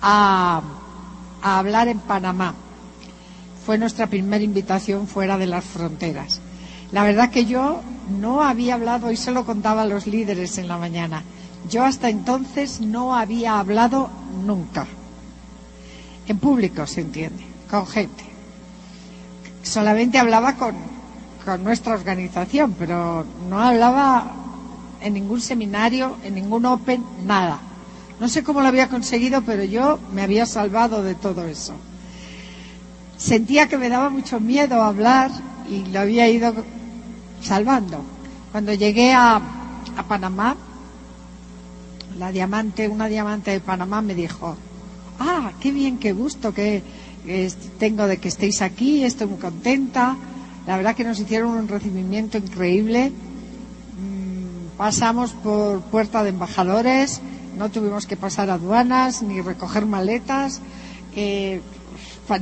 a, hablar en Panamá. Fue nuestra primera invitación fuera de las fronteras. La verdad que yo no había hablado y se lo contaba a los líderes en la mañana. Yo hasta entonces no había hablado nunca. En público, se entiende, con gente. Solamente hablaba con nuestra organización, pero no hablaba en ningún seminario, en ningún Open, nada. No sé cómo lo había conseguido, pero yo me había salvado de todo eso. Sentía que me daba mucho miedo hablar y lo había ido salvando. Cuando llegué a, Panamá, la diamante, una diamante de Panamá me dijo, ah, qué bien, qué gusto que, que tengo de que estéis aquí, estoy muy contenta. La verdad que nos hicieron un recibimiento increíble. Pasamos por puerta de embajadores, no tuvimos que pasar aduanas, ni recoger maletas, eh,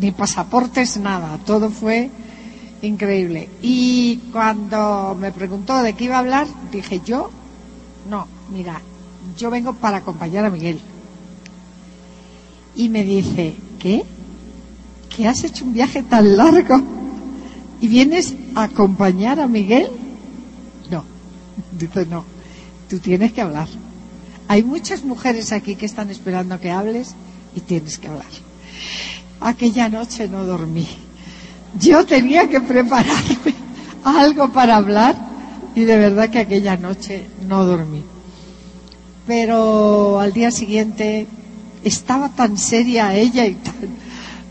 ni pasaportes, nada. Todo fue increíble. Y cuando me preguntó de qué iba a hablar, dije yo, no, mira, yo vengo para acompañar a Miguel. Y me dice, ¿qué? ¿Que has hecho un viaje tan largo y vienes a acompañar a Miguel? Dice, no, tú tienes que hablar. Hay muchas mujeres aquí que están esperando que hables y tienes que hablar. Aquella noche no dormí. Yo tenía que prepararme algo para hablar y de verdad que aquella noche no dormí pero al día siguiente estaba tan seria ella y, tan,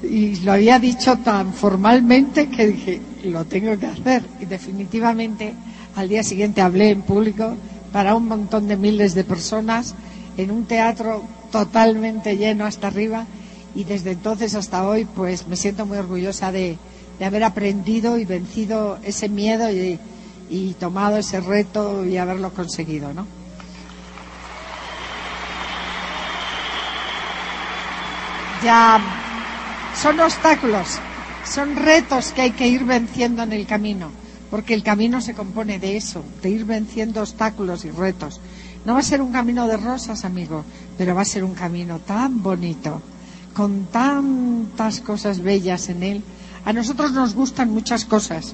y lo había dicho tan formalmente que dije, lo tengo que hacer. Y definitivamente al día siguiente hablé en público para un montón de miles de personas en un teatro totalmente lleno hasta arriba y desde entonces hasta hoy pues me siento muy orgullosa de, haber aprendido y vencido ese miedo y, y tomado ese reto y haberlo conseguido, ¿no? ya son obstáculos, son retos que hay que ir venciendo en el camino, porque el camino se compone de eso, de ir venciendo obstáculos y retos. No va a ser un camino de rosas, amigo, pero va a ser un camino tan bonito, con tantas cosas bellas en él. A nosotros nos gustan muchas cosas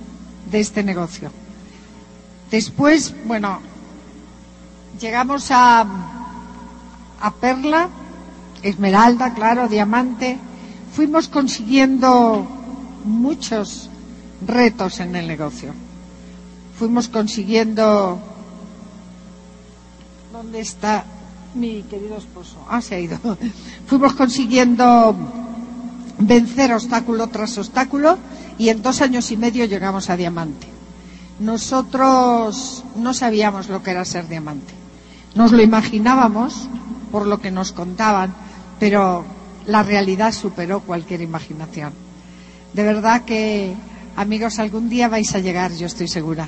de este negocio. Después, bueno, llegamos a, a Perla, esmeralda, claro, diamante, fuimos consiguiendo muchos retos en el negocio. Fuimos consiguiendo. ¿Dónde está mi querido esposo? Ah, se ha ido. (laughs) Fuimos consiguiendo vencer obstáculo tras obstáculo y en dos años y medio llegamos a diamante. Nosotros no sabíamos lo que era ser diamante. Nos lo imaginábamos por lo que nos contaban, pero la realidad superó cualquier imaginación. De verdad que, amigos, algún día vais a llegar, yo estoy segura.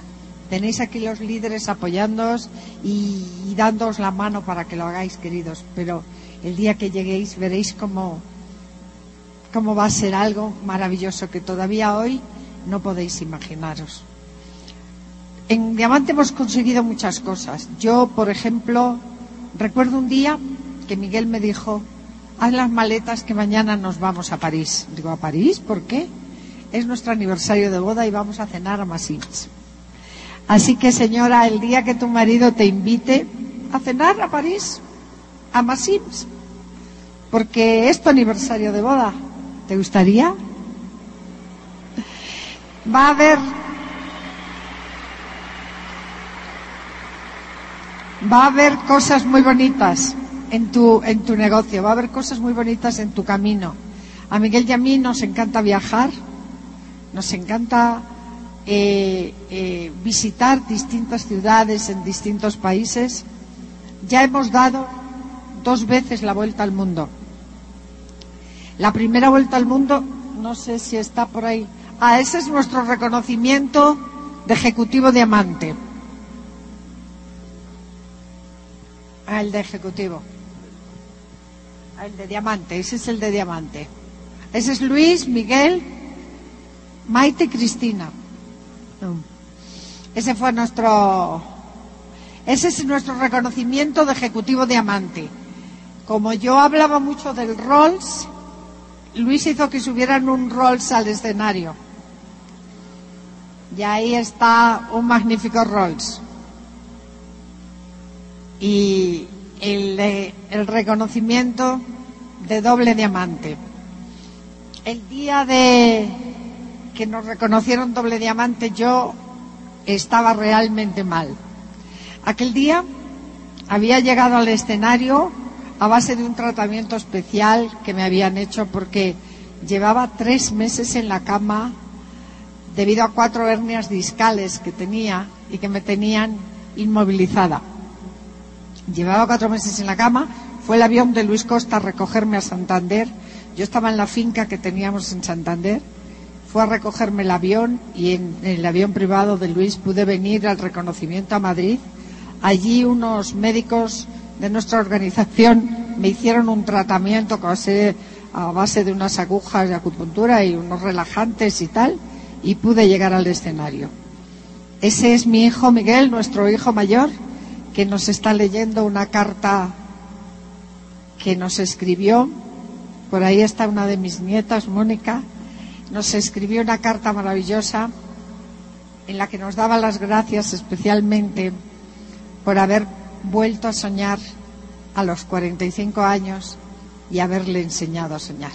Tenéis aquí los líderes apoyándoos y, dándoos la mano para que lo hagáis, queridos. Pero el día que lleguéis veréis cómo, cómo va a ser algo maravilloso que todavía hoy no podéis imaginaros. En Diamante hemos conseguido muchas cosas. Yo, por ejemplo, recuerdo un día que Miguel me dijo, haz las maletas que mañana nos vamos a París. Digo, ¿a París? ¿Por qué? Es nuestro aniversario de boda y vamos a cenar a Massins. Así que, señora, el día que tu marido te invite a cenar a París, a Massins, porque es tu aniversario de boda, ¿te gustaría? Va a haber va a haber cosas muy bonitas en tu, en tu negocio, va a haber cosas muy bonitas en tu camino. A Miguel y a mí nos encanta viajar, nos encanta eh, eh, visitar distintas ciudades en distintos países. Ya hemos dado dos veces la vuelta al mundo. La primera vuelta al mundo, no sé si está por ahí. Ah, ese es nuestro reconocimiento de Ejecutivo Diamante. Ah, el de Ejecutivo. Ah, el de Diamante, ese es el de Diamante. Ese es Luis, Miguel, Maite y Cristina. Ese fue nuestro. Ese es nuestro reconocimiento de Ejecutivo Diamante. Como yo hablaba mucho del Rolls, Luis hizo que subieran un Rolls al escenario. Y ahí está un magnífico Rolls. Y el, el reconocimiento de doble diamante. El día de que nos reconocieron doble diamante yo estaba realmente mal. Aquel día había llegado al escenario a base de un tratamiento especial que me habían hecho porque llevaba tres meses en la cama debido a cuatro hernias discales que tenía y que me tenían inmovilizada. Llevaba cuatro meses en la cama, fue el avión de Luis Costa a recogerme a Santander. Yo estaba en la finca que teníamos en Santander. Fue a recogerme el avión y en, el avión privado de Luis pude venir al reconocimiento a Madrid. Allí unos médicos de nuestra organización me hicieron un tratamiento a base de unas agujas de acupuntura y unos relajantes y tal, y pude llegar al escenario. Ese es mi hijo Miguel, nuestro hijo mayor, que nos está leyendo una carta que nos escribió. Por ahí está una de mis nietas, Mónica. Nos escribió una carta maravillosa en la que nos daba las gracias especialmente por haber vuelto a soñar a los 45 años y haberle enseñado a soñar.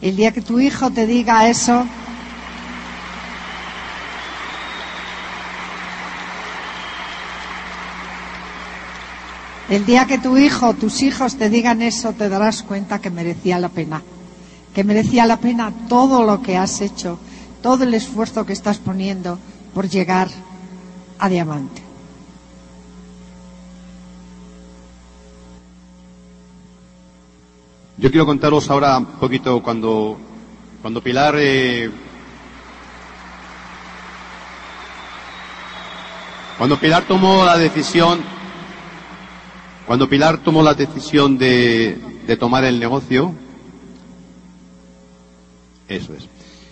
El día que tu hijo te diga eso, El día que tu hijo tus hijos te digan eso, te darás cuenta que merecía la pena. Que merecía la pena todo lo que has hecho, todo el esfuerzo que estás poniendo por llegar a diamante. Yo quiero contaros ahora un poquito cuando, cuando Pilar eh, cuando Pilar tomó la decisión cuando Pilar tomó la decisión de, de tomar el negocio eso es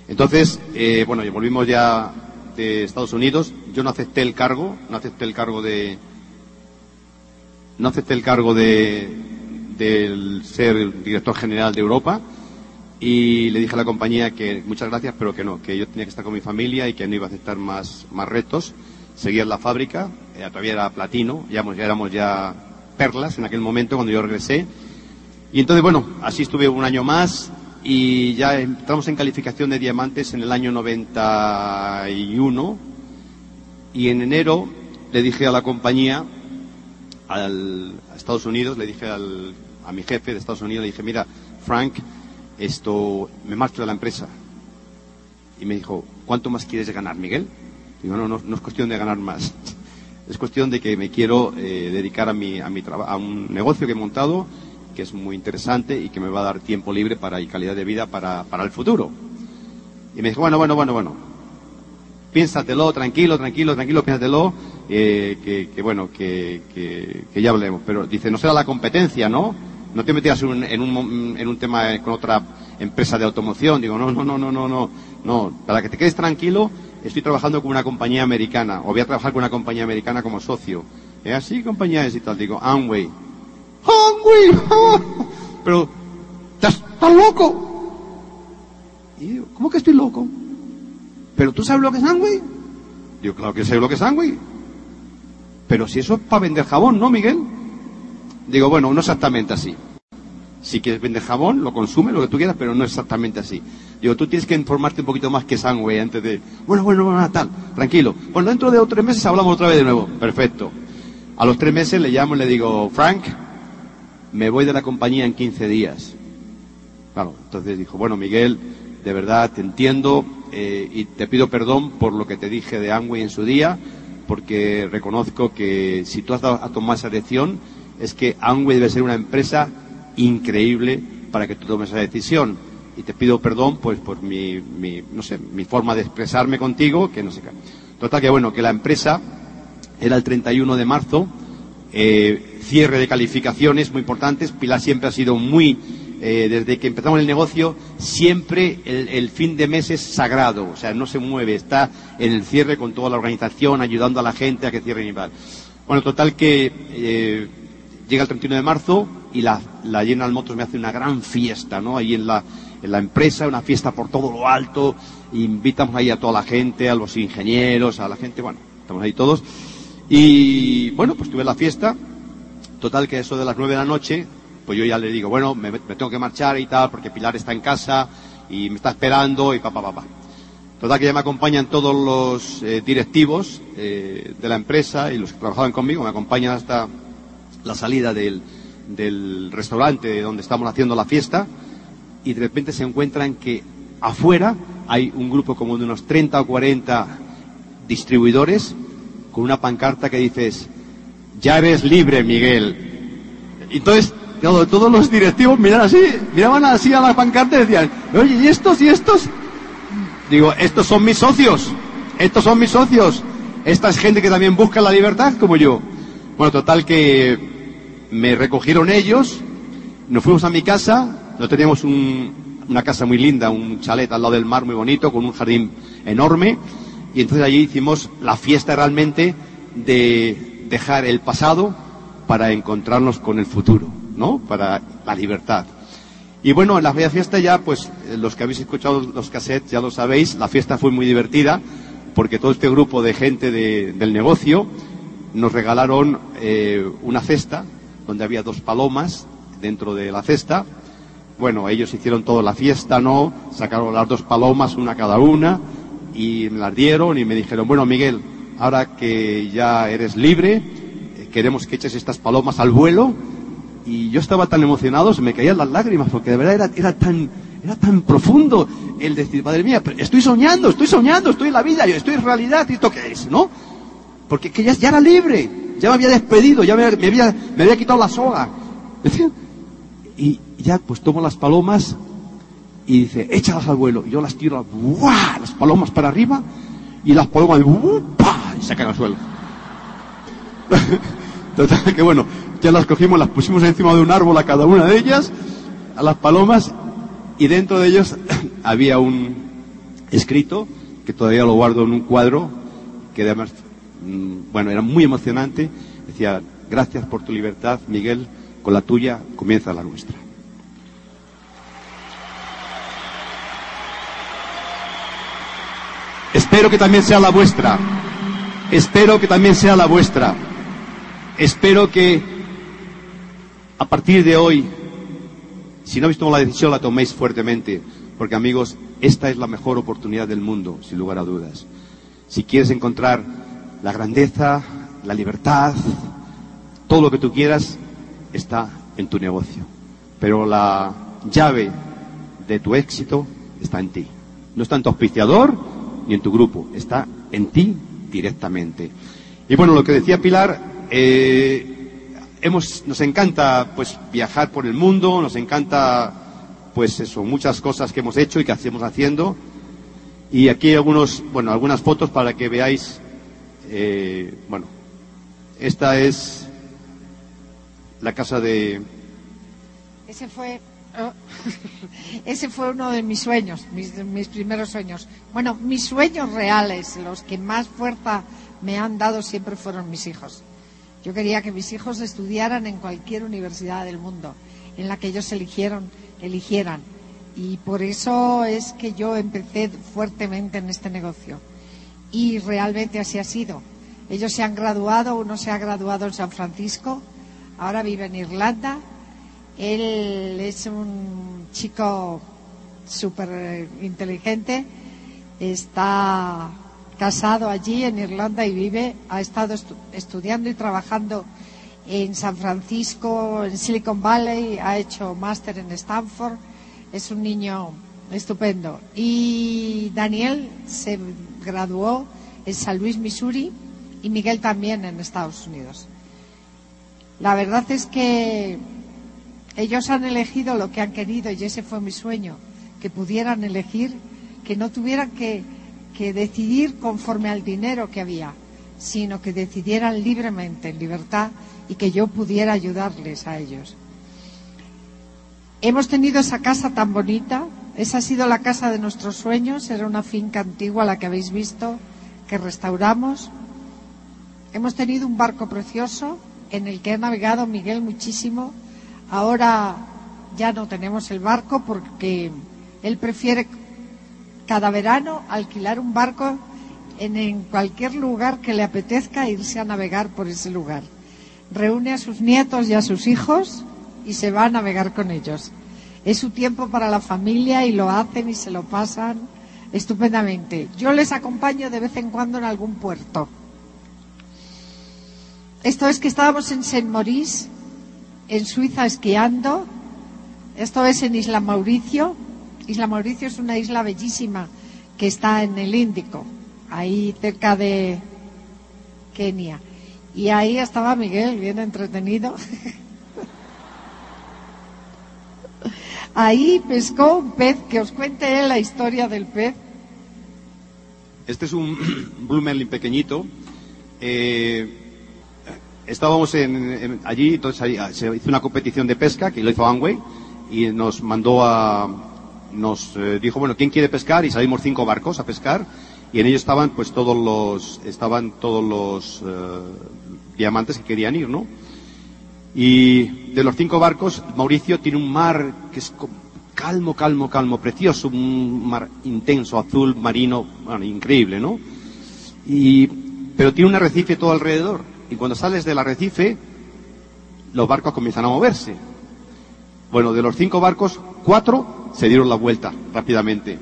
entonces eh, bueno volvimos ya de Estados Unidos yo no acepté el cargo no acepté el cargo de no acepté el cargo de del ser director general de Europa y le dije a la compañía que muchas gracias pero que no, que yo tenía que estar con mi familia y que no iba a aceptar más, más retos. Seguía en la fábrica, eh, todavía era platino, ya, ya éramos ya perlas en aquel momento cuando yo regresé. Y entonces, bueno, así estuve un año más y ya entramos en calificación de diamantes en el año 91 y en enero le dije a la compañía al, a Estados Unidos, le dije al, a mi jefe de Estados Unidos, le dije, mira, Frank, esto, me marcho de la empresa. Y me dijo, ¿cuánto más quieres ganar, Miguel? Digo, no, no, no es cuestión de ganar más. Es cuestión de que me quiero eh, dedicar a mi, a mi a un negocio que he montado, que es muy interesante y que me va a dar tiempo libre para, y calidad de vida para, para el futuro. Y me dijo, bueno, bueno, bueno, bueno, piénsatelo, tranquilo, tranquilo, tranquilo, piénsatelo, eh, que, bueno, que, que, ya hablemos. Pero dice, no será la competencia, ¿no? No te metías en, un, en un tema con otra empresa de automoción. Digo, no, no, no, no, no, no, no. Para que te quedes tranquilo, estoy trabajando con una compañía americana, o voy a trabajar con una compañía americana como socio. ¿Es así, compañía y tal? Digo, Amway. ¡Amway! Pero, ¿estás, ¿estás loco? Y digo, ¿cómo que estoy loco? ¿Pero tú sabes lo que es Amway? Digo, claro que sé lo que es Amway. Pero si eso es para vender jabón, ¿no, Miguel? Digo, bueno, no exactamente así. Si quieres vender jabón, lo consume, lo que tú quieras, pero no exactamente así. Digo, tú tienes que informarte un poquito más que es Amway antes de, bueno, bueno, bueno, tal, tranquilo. Bueno, dentro de tres meses hablamos otra vez de nuevo. Perfecto. A los tres meses le llamo y le digo, Frank, me voy de la compañía en 15 días. Claro, entonces dijo, bueno, Miguel, de verdad te entiendo eh, y te pido perdón por lo que te dije de Amway en su día, porque reconozco que si tú has dado a tomar esa decisión, es que Amway debe ser una empresa increíble para que tú tomes esa decisión. Y te pido perdón, pues, por mi, no sé, mi forma de expresarme contigo, que no sé qué. Total que bueno, que la empresa era el 31 de marzo, eh, cierre de calificaciones muy importantes. Pilar siempre ha sido muy eh, desde que empezamos el negocio, siempre el, fin de mes es sagrado, o sea, no se mueve, está en el cierre con toda la organización, ayudando a la gente a que cierren y tal. Bueno, total que eh, llega el 31 de marzo y la, la General Motors me hace una gran fiesta, ¿no? Ahí en la, en la empresa, una fiesta por todo lo alto, invitamos ahí a toda la gente, a los ingenieros, a la gente, bueno, estamos ahí todos. Y bueno, pues tuve la fiesta, total que eso de las nueve de la noche, pues yo ya le digo, bueno, me, tengo que marchar y tal, porque Pilar está en casa y me está esperando y papá, papá. Pa, Total que ya me acompañan todos los eh, directivos eh, de la empresa y los que trabajaban conmigo, me acompañan hasta la salida del, del restaurante donde estamos haciendo la fiesta. Y de repente se encuentran que afuera hay un grupo como de unos 30 o 40 distribuidores con una pancarta que dices, ya eres libre, Miguel. Entonces todos los directivos miraban así, miraban así a la pancarta y decían, oye, ¿y estos y estos? Digo, estos son mis socios, estos son mis socios, esta es gente que también busca la libertad como yo. Bueno, total que me recogieron ellos, nos fuimos a mi casa, no teníamos una casa muy linda, un chalet al lado del mar muy bonito, con un jardín enorme, y entonces allí hicimos la fiesta realmente de dejar el pasado para encontrarnos con el futuro. ¿no? Para la libertad. Y bueno, en la fiesta ya, pues eh, los que habéis escuchado los cassettes ya lo sabéis, la fiesta fue muy divertida porque todo este grupo de gente del negocio nos regalaron eh, una cesta donde había dos palomas dentro de la cesta. Bueno, ellos hicieron toda la fiesta, ¿no? Sacaron las dos palomas, una cada una, y me las dieron y me dijeron, bueno, Miguel, ahora que ya eres libre, eh, queremos que eches estas palomas al vuelo y yo estaba tan emocionado, se me caían las lágrimas, porque de verdad era, era, tan, era tan profundo el decir, madre mía, estoy soñando, estoy soñando, estoy en la vida, estoy en realidad, ¿y esto qué es? ¿No? Porque que ya, ya era libre, ya me había despedido, ya me, había, me había quitado la soga. Y ya pues tomo las palomas y dice, échalas al vuelo. Y yo las tiro, ¡buah! las palomas para arriba y las palomas, y se caen al suelo. (laughs) Total, que bueno, ya las cogimos, las pusimos encima de un árbol a cada una de ellas, a las palomas, y dentro de ellos (laughs) había un escrito, que todavía lo guardo en un cuadro, que además, mm, bueno, era muy emocionante, decía, gracias por tu libertad, Miguel, con la tuya comienza la nuestra. Espero que también sea la vuestra. Espero que también sea la vuestra. Espero que a partir de hoy, si no habéis tomado la decisión, la toméis fuertemente, porque amigos, esta es la mejor oportunidad del mundo, sin lugar a dudas. Si quieres encontrar la grandeza, la libertad, todo lo que tú quieras, está en tu negocio. Pero la llave de tu éxito está en ti. No está en tu auspiciador ni en tu grupo, está en ti directamente. Y bueno, lo que decía Pilar, eh, nos encanta pues viajar por el mundo, nos encanta pues eso, muchas cosas que hemos hecho y que hacemos haciendo. Y aquí algunos, bueno, algunas fotos para que veáis, eh, bueno, esta es la casa de... Ese fue, (laughs) ese fue uno de mis sueños, mis, mis primeros sueños. Bueno, mis sueños reales, los que más fuerza me han dado siempre fueron mis hijos. Yo quería que mis hijos estudiaran en cualquier universidad del mundo, en la que ellos eligieron, eligieran y por eso es que yo empecé fuertemente en este negocio. Y realmente así ha sido. Ellos se han graduado, uno se ha graduado en San Francisco, ahora vive en Irlanda. Él es un chico súper inteligente, está casado allí en Irlanda y vive, ha estado estudiando y trabajando en San Francisco, en Silicon Valley, ha hecho máster en Stanford es un niño estupendo. Y Daniel se graduó en San Luis, Missouri, y Miguel también en Estados Unidos. La verdad es que ellos han elegido lo que han querido y ese fue mi sueño, que pudieran elegir, que no tuvieran que, decidir conforme al dinero que había, sino que decidieran libremente, en libertad, y que yo pudiera ayudarles a ellos. Hemos tenido esa casa tan bonita. Esa ha sido la casa de nuestros sueños. Era una finca antigua, la que habéis visto, que restauramos. Hemos tenido un barco precioso en el que ha navegado Miguel muchísimo. Ahora ya no tenemos el barco porque él prefiere cada verano alquilar un barco en, cualquier lugar que le apetezca irse a navegar por ese lugar. Reúne a sus nietos y a sus hijos y se va a navegar con ellos. Es su tiempo para la familia y lo hacen y se lo pasan estupendamente. Yo les acompaño de vez en cuando en algún puerto. Esto es que estábamos en Saint Maurice, en Suiza, esquiando. Esto es en Isla Mauricio. Isla Mauricio es una isla bellísima que está en el Índico, ahí cerca de Kenia. Y ahí estaba Miguel, bien entretenido. Ahí pescó un pez, que os cuente él la historia del pez. Este es un (clears throat) Blue Merlin pequeñito. Eh, estábamos en, allí, entonces ah, se hizo una competición de pesca que lo hizo Amway y nos mandó a, nos eh, dijo, bueno, ¿quién quiere pescar? Y salimos cinco barcos a pescar y en ellos estaban pues todos los, estaban todos los eh, diamantes que querían ir, ¿no? Y de los cinco barcos, Mauricio tiene un mar que es calmo, calmo, calmo, precioso, un mar intenso, azul, marino, bueno, increíble, ¿no? Y, pero tiene un arrecife todo alrededor. Y cuando sales del arrecife, los barcos comienzan a moverse. Bueno, de los cinco barcos, cuatro se dieron la vuelta rápidamente.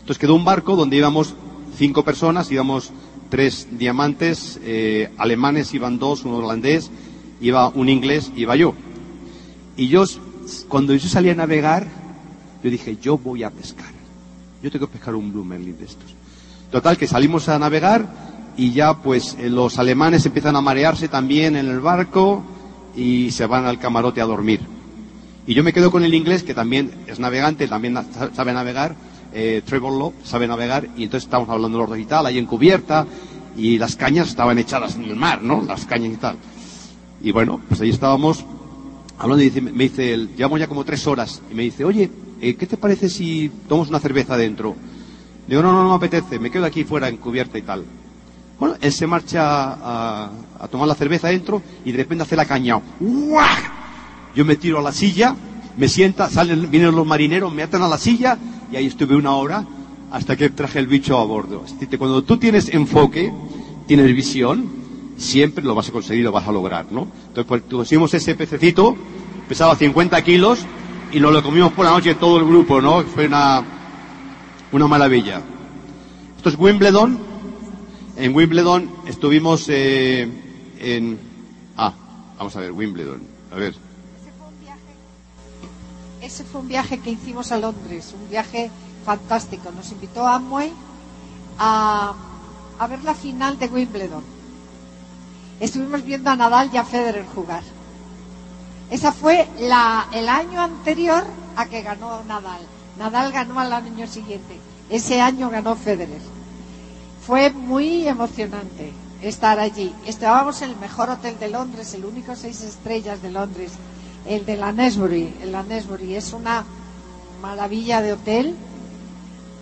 Entonces quedó un barco donde íbamos cinco personas, íbamos tres diamantes, eh, alemanes iban dos, un holandés, iba un inglés, iba yo. Y yo, cuando yo salí a navegar, yo dije, yo voy a pescar. Yo tengo que pescar un Blue Merlin de estos. Total, que salimos a navegar y ya pues eh, los alemanes empiezan a marearse también en el barco y se van al camarote a dormir. Y yo me quedo con el inglés, que también es navegante, también sabe navegar, eh, Trevor Lowe sabe navegar, y entonces estamos hablando de los y tal, ahí en cubierta, y las cañas estaban echadas en el mar, ¿no? Las cañas y tal. Y bueno, pues ahí estábamos hablando y me dice, llevamos ya como tres horas, y me dice, oye, eh, ¿qué te parece si tomamos una cerveza adentro? Digo, no, no, no me apetece, me quedo aquí fuera en cubierta y tal. Bueno, él se marcha a, tomar la cerveza adentro y de repente hace la caña. Yo me tiro a la silla, me sienta, salen, vienen los marineros, me atan a la silla y ahí estuve una hora hasta que traje el bicho a bordo. Cuando tú tienes enfoque, tienes visión, siempre lo vas a conseguir, lo vas a lograr, ¿no? Entonces, pues, pusimos ese pececito, pesaba 50 kilos, y nos lo comimos por la noche todo el grupo, ¿no? Fue una, una maravilla. Esto es Wimbledon. En Wimbledon estuvimos eh, en... Ah, vamos a ver, Wimbledon. A ver. Ese fue, un viaje, ese fue un viaje que hicimos a Londres, un viaje fantástico. Nos invitó Amway a, ver la final de Wimbledon estuvimos viendo a Nadal y a Federer jugar. Esa fue la, el año anterior a que ganó Nadal. Nadal ganó al año siguiente. Ese año ganó Federer. Fue muy emocionante estar allí. Estábamos en el mejor hotel de Londres, el único seis estrellas de Londres, el de la Nesbury. El la es una maravilla de hotel.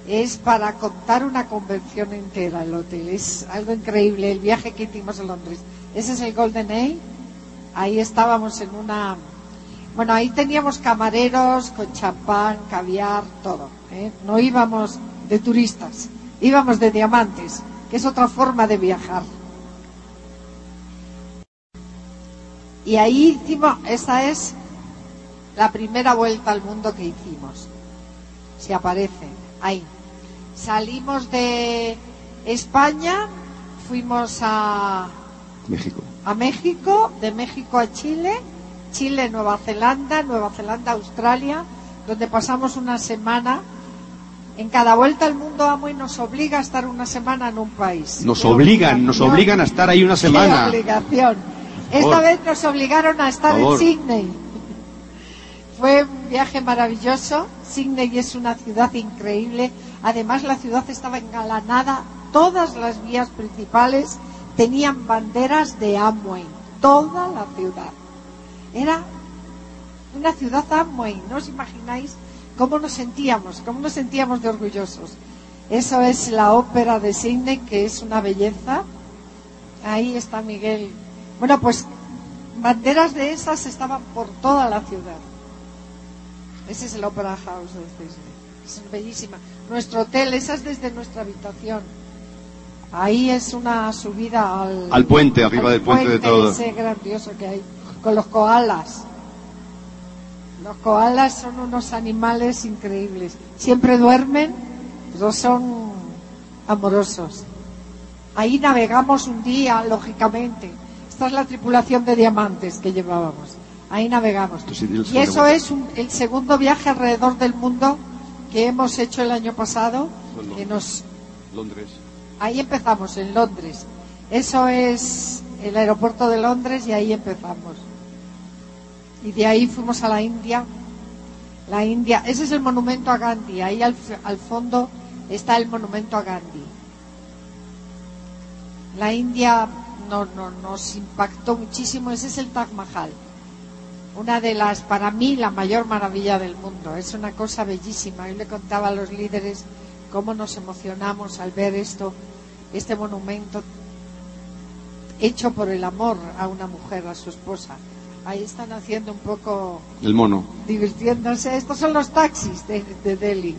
Es para contar una convención entera el hotel. Es algo increíble el viaje que hicimos a Londres. Ese es el Golden Age. Ahí estábamos en una. Bueno, ahí teníamos camareros con champán, caviar, todo. ¿eh? No íbamos de turistas, íbamos de diamantes, que es otra forma de viajar. Y ahí hicimos, esa es la primera vuelta al mundo que hicimos. Se aparece, ahí. Salimos de España, fuimos a México. A México, de México a Chile, Chile, Nueva Zelanda, Nueva Zelanda, Australia, donde pasamos una semana. En cada vuelta al mundo amo y nos obliga a estar una semana en un país. Nos Qué obligan, nos obligan a estar ahí una Qué semana. obligación. Esta vez nos obligaron a estar en. Sydney. (laughs) Fue un viaje maravilloso. Sydney es una ciudad increíble. Además, la ciudad estaba engalanada. Todas las vías principales tenían banderas de Amway. Toda la ciudad. Era una ciudad Amway. No os imagináis cómo nos sentíamos, cómo nos sentíamos de orgullosos. Eso es la ópera de Sydney, que es una belleza. Ahí está Miguel. Bueno, pues banderas de esas estaban por toda la ciudad. Ese es el Opera House de Disney. Es bellísima. Nuestro hotel, esa es desde nuestra habitación. Ahí es una subida al, Al puente, arriba del puente de todo. Ese grandioso que hay, con los koalas. Los koalas son unos animales increíbles. Siempre duermen, pero son amorosos. Ahí navegamos un día, lógicamente. Esta es la tripulación de diamantes que llevábamos. Ahí navegamos. Y eso es un- el segundo viaje alrededor del mundo que hemos hecho el año pasado. Solo. Que nos, Londres. ahí empezamos, en Londres. Eso es el aeropuerto de Londres y ahí empezamos. Y de ahí fuimos a la India. La India, ese es el monumento a Gandhi. Ahí al, fondo está el monumento a Gandhi. La India no- nos impactó muchísimo. Ese es el Taj Mahal. Una de las, para mí, la mayor maravilla del mundo. Es una cosa bellísima. Yo le contaba a los líderes cómo nos emocionamos al ver esto, este monumento hecho por el amor a una mujer, a su esposa. Ahí están haciendo un poco El mono. divirtiéndose. Estos son los taxis de, de Delhi.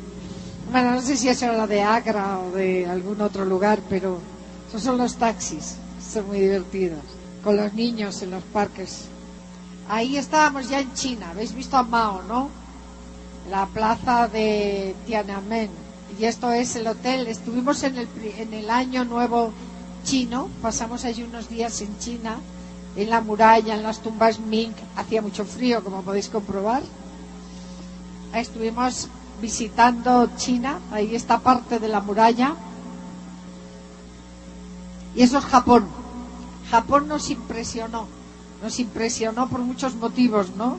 Bueno, no sé si eso era de Agra o de algún otro lugar, pero esos son los taxis. Son muy divertidos. Con los niños en los parques. Ahí estábamos ya en China. Habéis visto a Mao, ¿no? La plaza de Tiananmen. Y esto es el hotel. Estuvimos en el, en el año nuevo chino. Pasamos allí unos días en China. En la muralla, en las tumbas Ming. Hacía mucho frío, como podéis comprobar. Estuvimos visitando China. Ahí está parte de la muralla. Y eso es Japón. Japón nos impresionó. Nos impresionó por muchos motivos, ¿no?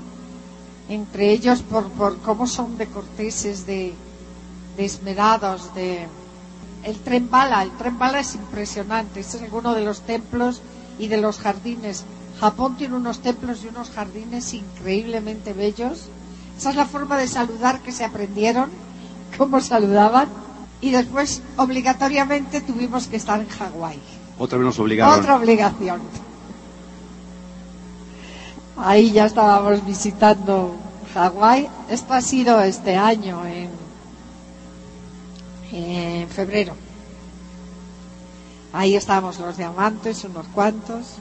Entre ellos por, por cómo son de corteses, de, de esmerados, de... El tren bala, el tren bala es impresionante. Este es alguno de los templos y de los jardines. Japón tiene unos templos y unos jardines increíblemente bellos. Esa es la forma de saludar que se aprendieron, (laughs) cómo saludaban. Y después, obligatoriamente, tuvimos que estar en Hawái. Otra vez nos obligaron. Otra obligación. Ahí ya estábamos visitando Hawái. Esto ha sido este año, en, en febrero. Ahí estábamos los diamantes, unos cuantos.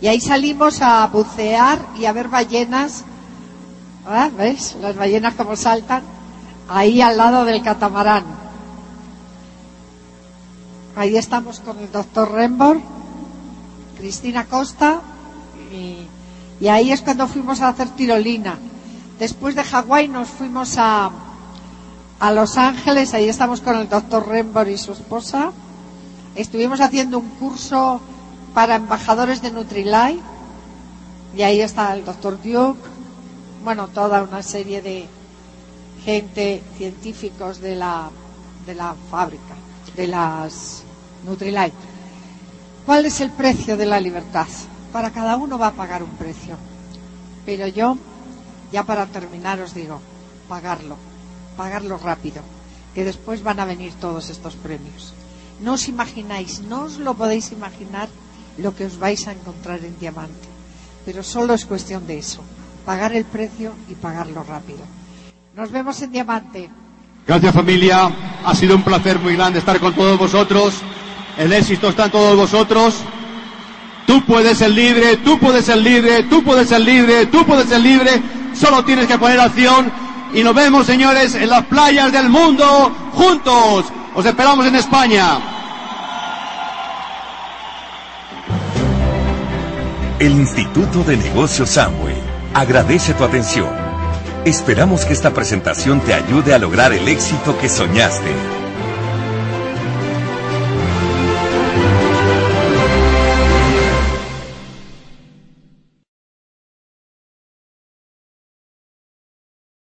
Y ahí salimos a bucear y a ver ballenas. ¿Ah? ¿Ves? Las ballenas como saltan. Ahí al lado del catamarán. Ahí estamos con el doctor Rembor, Cristina Costa, y, y ahí es cuando fuimos a hacer tirolina. Después de Hawái nos fuimos a, a Los Ángeles, ahí estamos con el doctor Rembor y su esposa. Estuvimos haciendo un curso para embajadores de Nutrilite, y ahí está el doctor Duke, bueno, toda una serie de, gente, científicos de la, de la fábrica, de las Nutrilite. ¿Cuál es el precio de la libertad? Para cada uno va a pagar un precio. Pero yo, ya para terminar, os digo, pagarlo, pagarlo rápido, que después van a venir todos estos premios. No os imagináis, no os lo podéis imaginar lo que os vais a encontrar en diamante. Pero solo es cuestión de eso, pagar el precio y pagarlo rápido. Nos vemos en diamante. Gracias familia, ha sido un placer muy grande estar con todos vosotros. El éxito está en todos vosotros. Tú puedes ser libre, tú puedes ser libre, tú puedes ser libre, tú puedes ser libre. Solo tienes que poner acción. Y nos vemos, señores, en las playas del mundo, juntos. Os esperamos en España. El Instituto de Negocios Samway agradece tu atención. Esperamos que esta presentación te ayude a lograr el éxito que soñaste.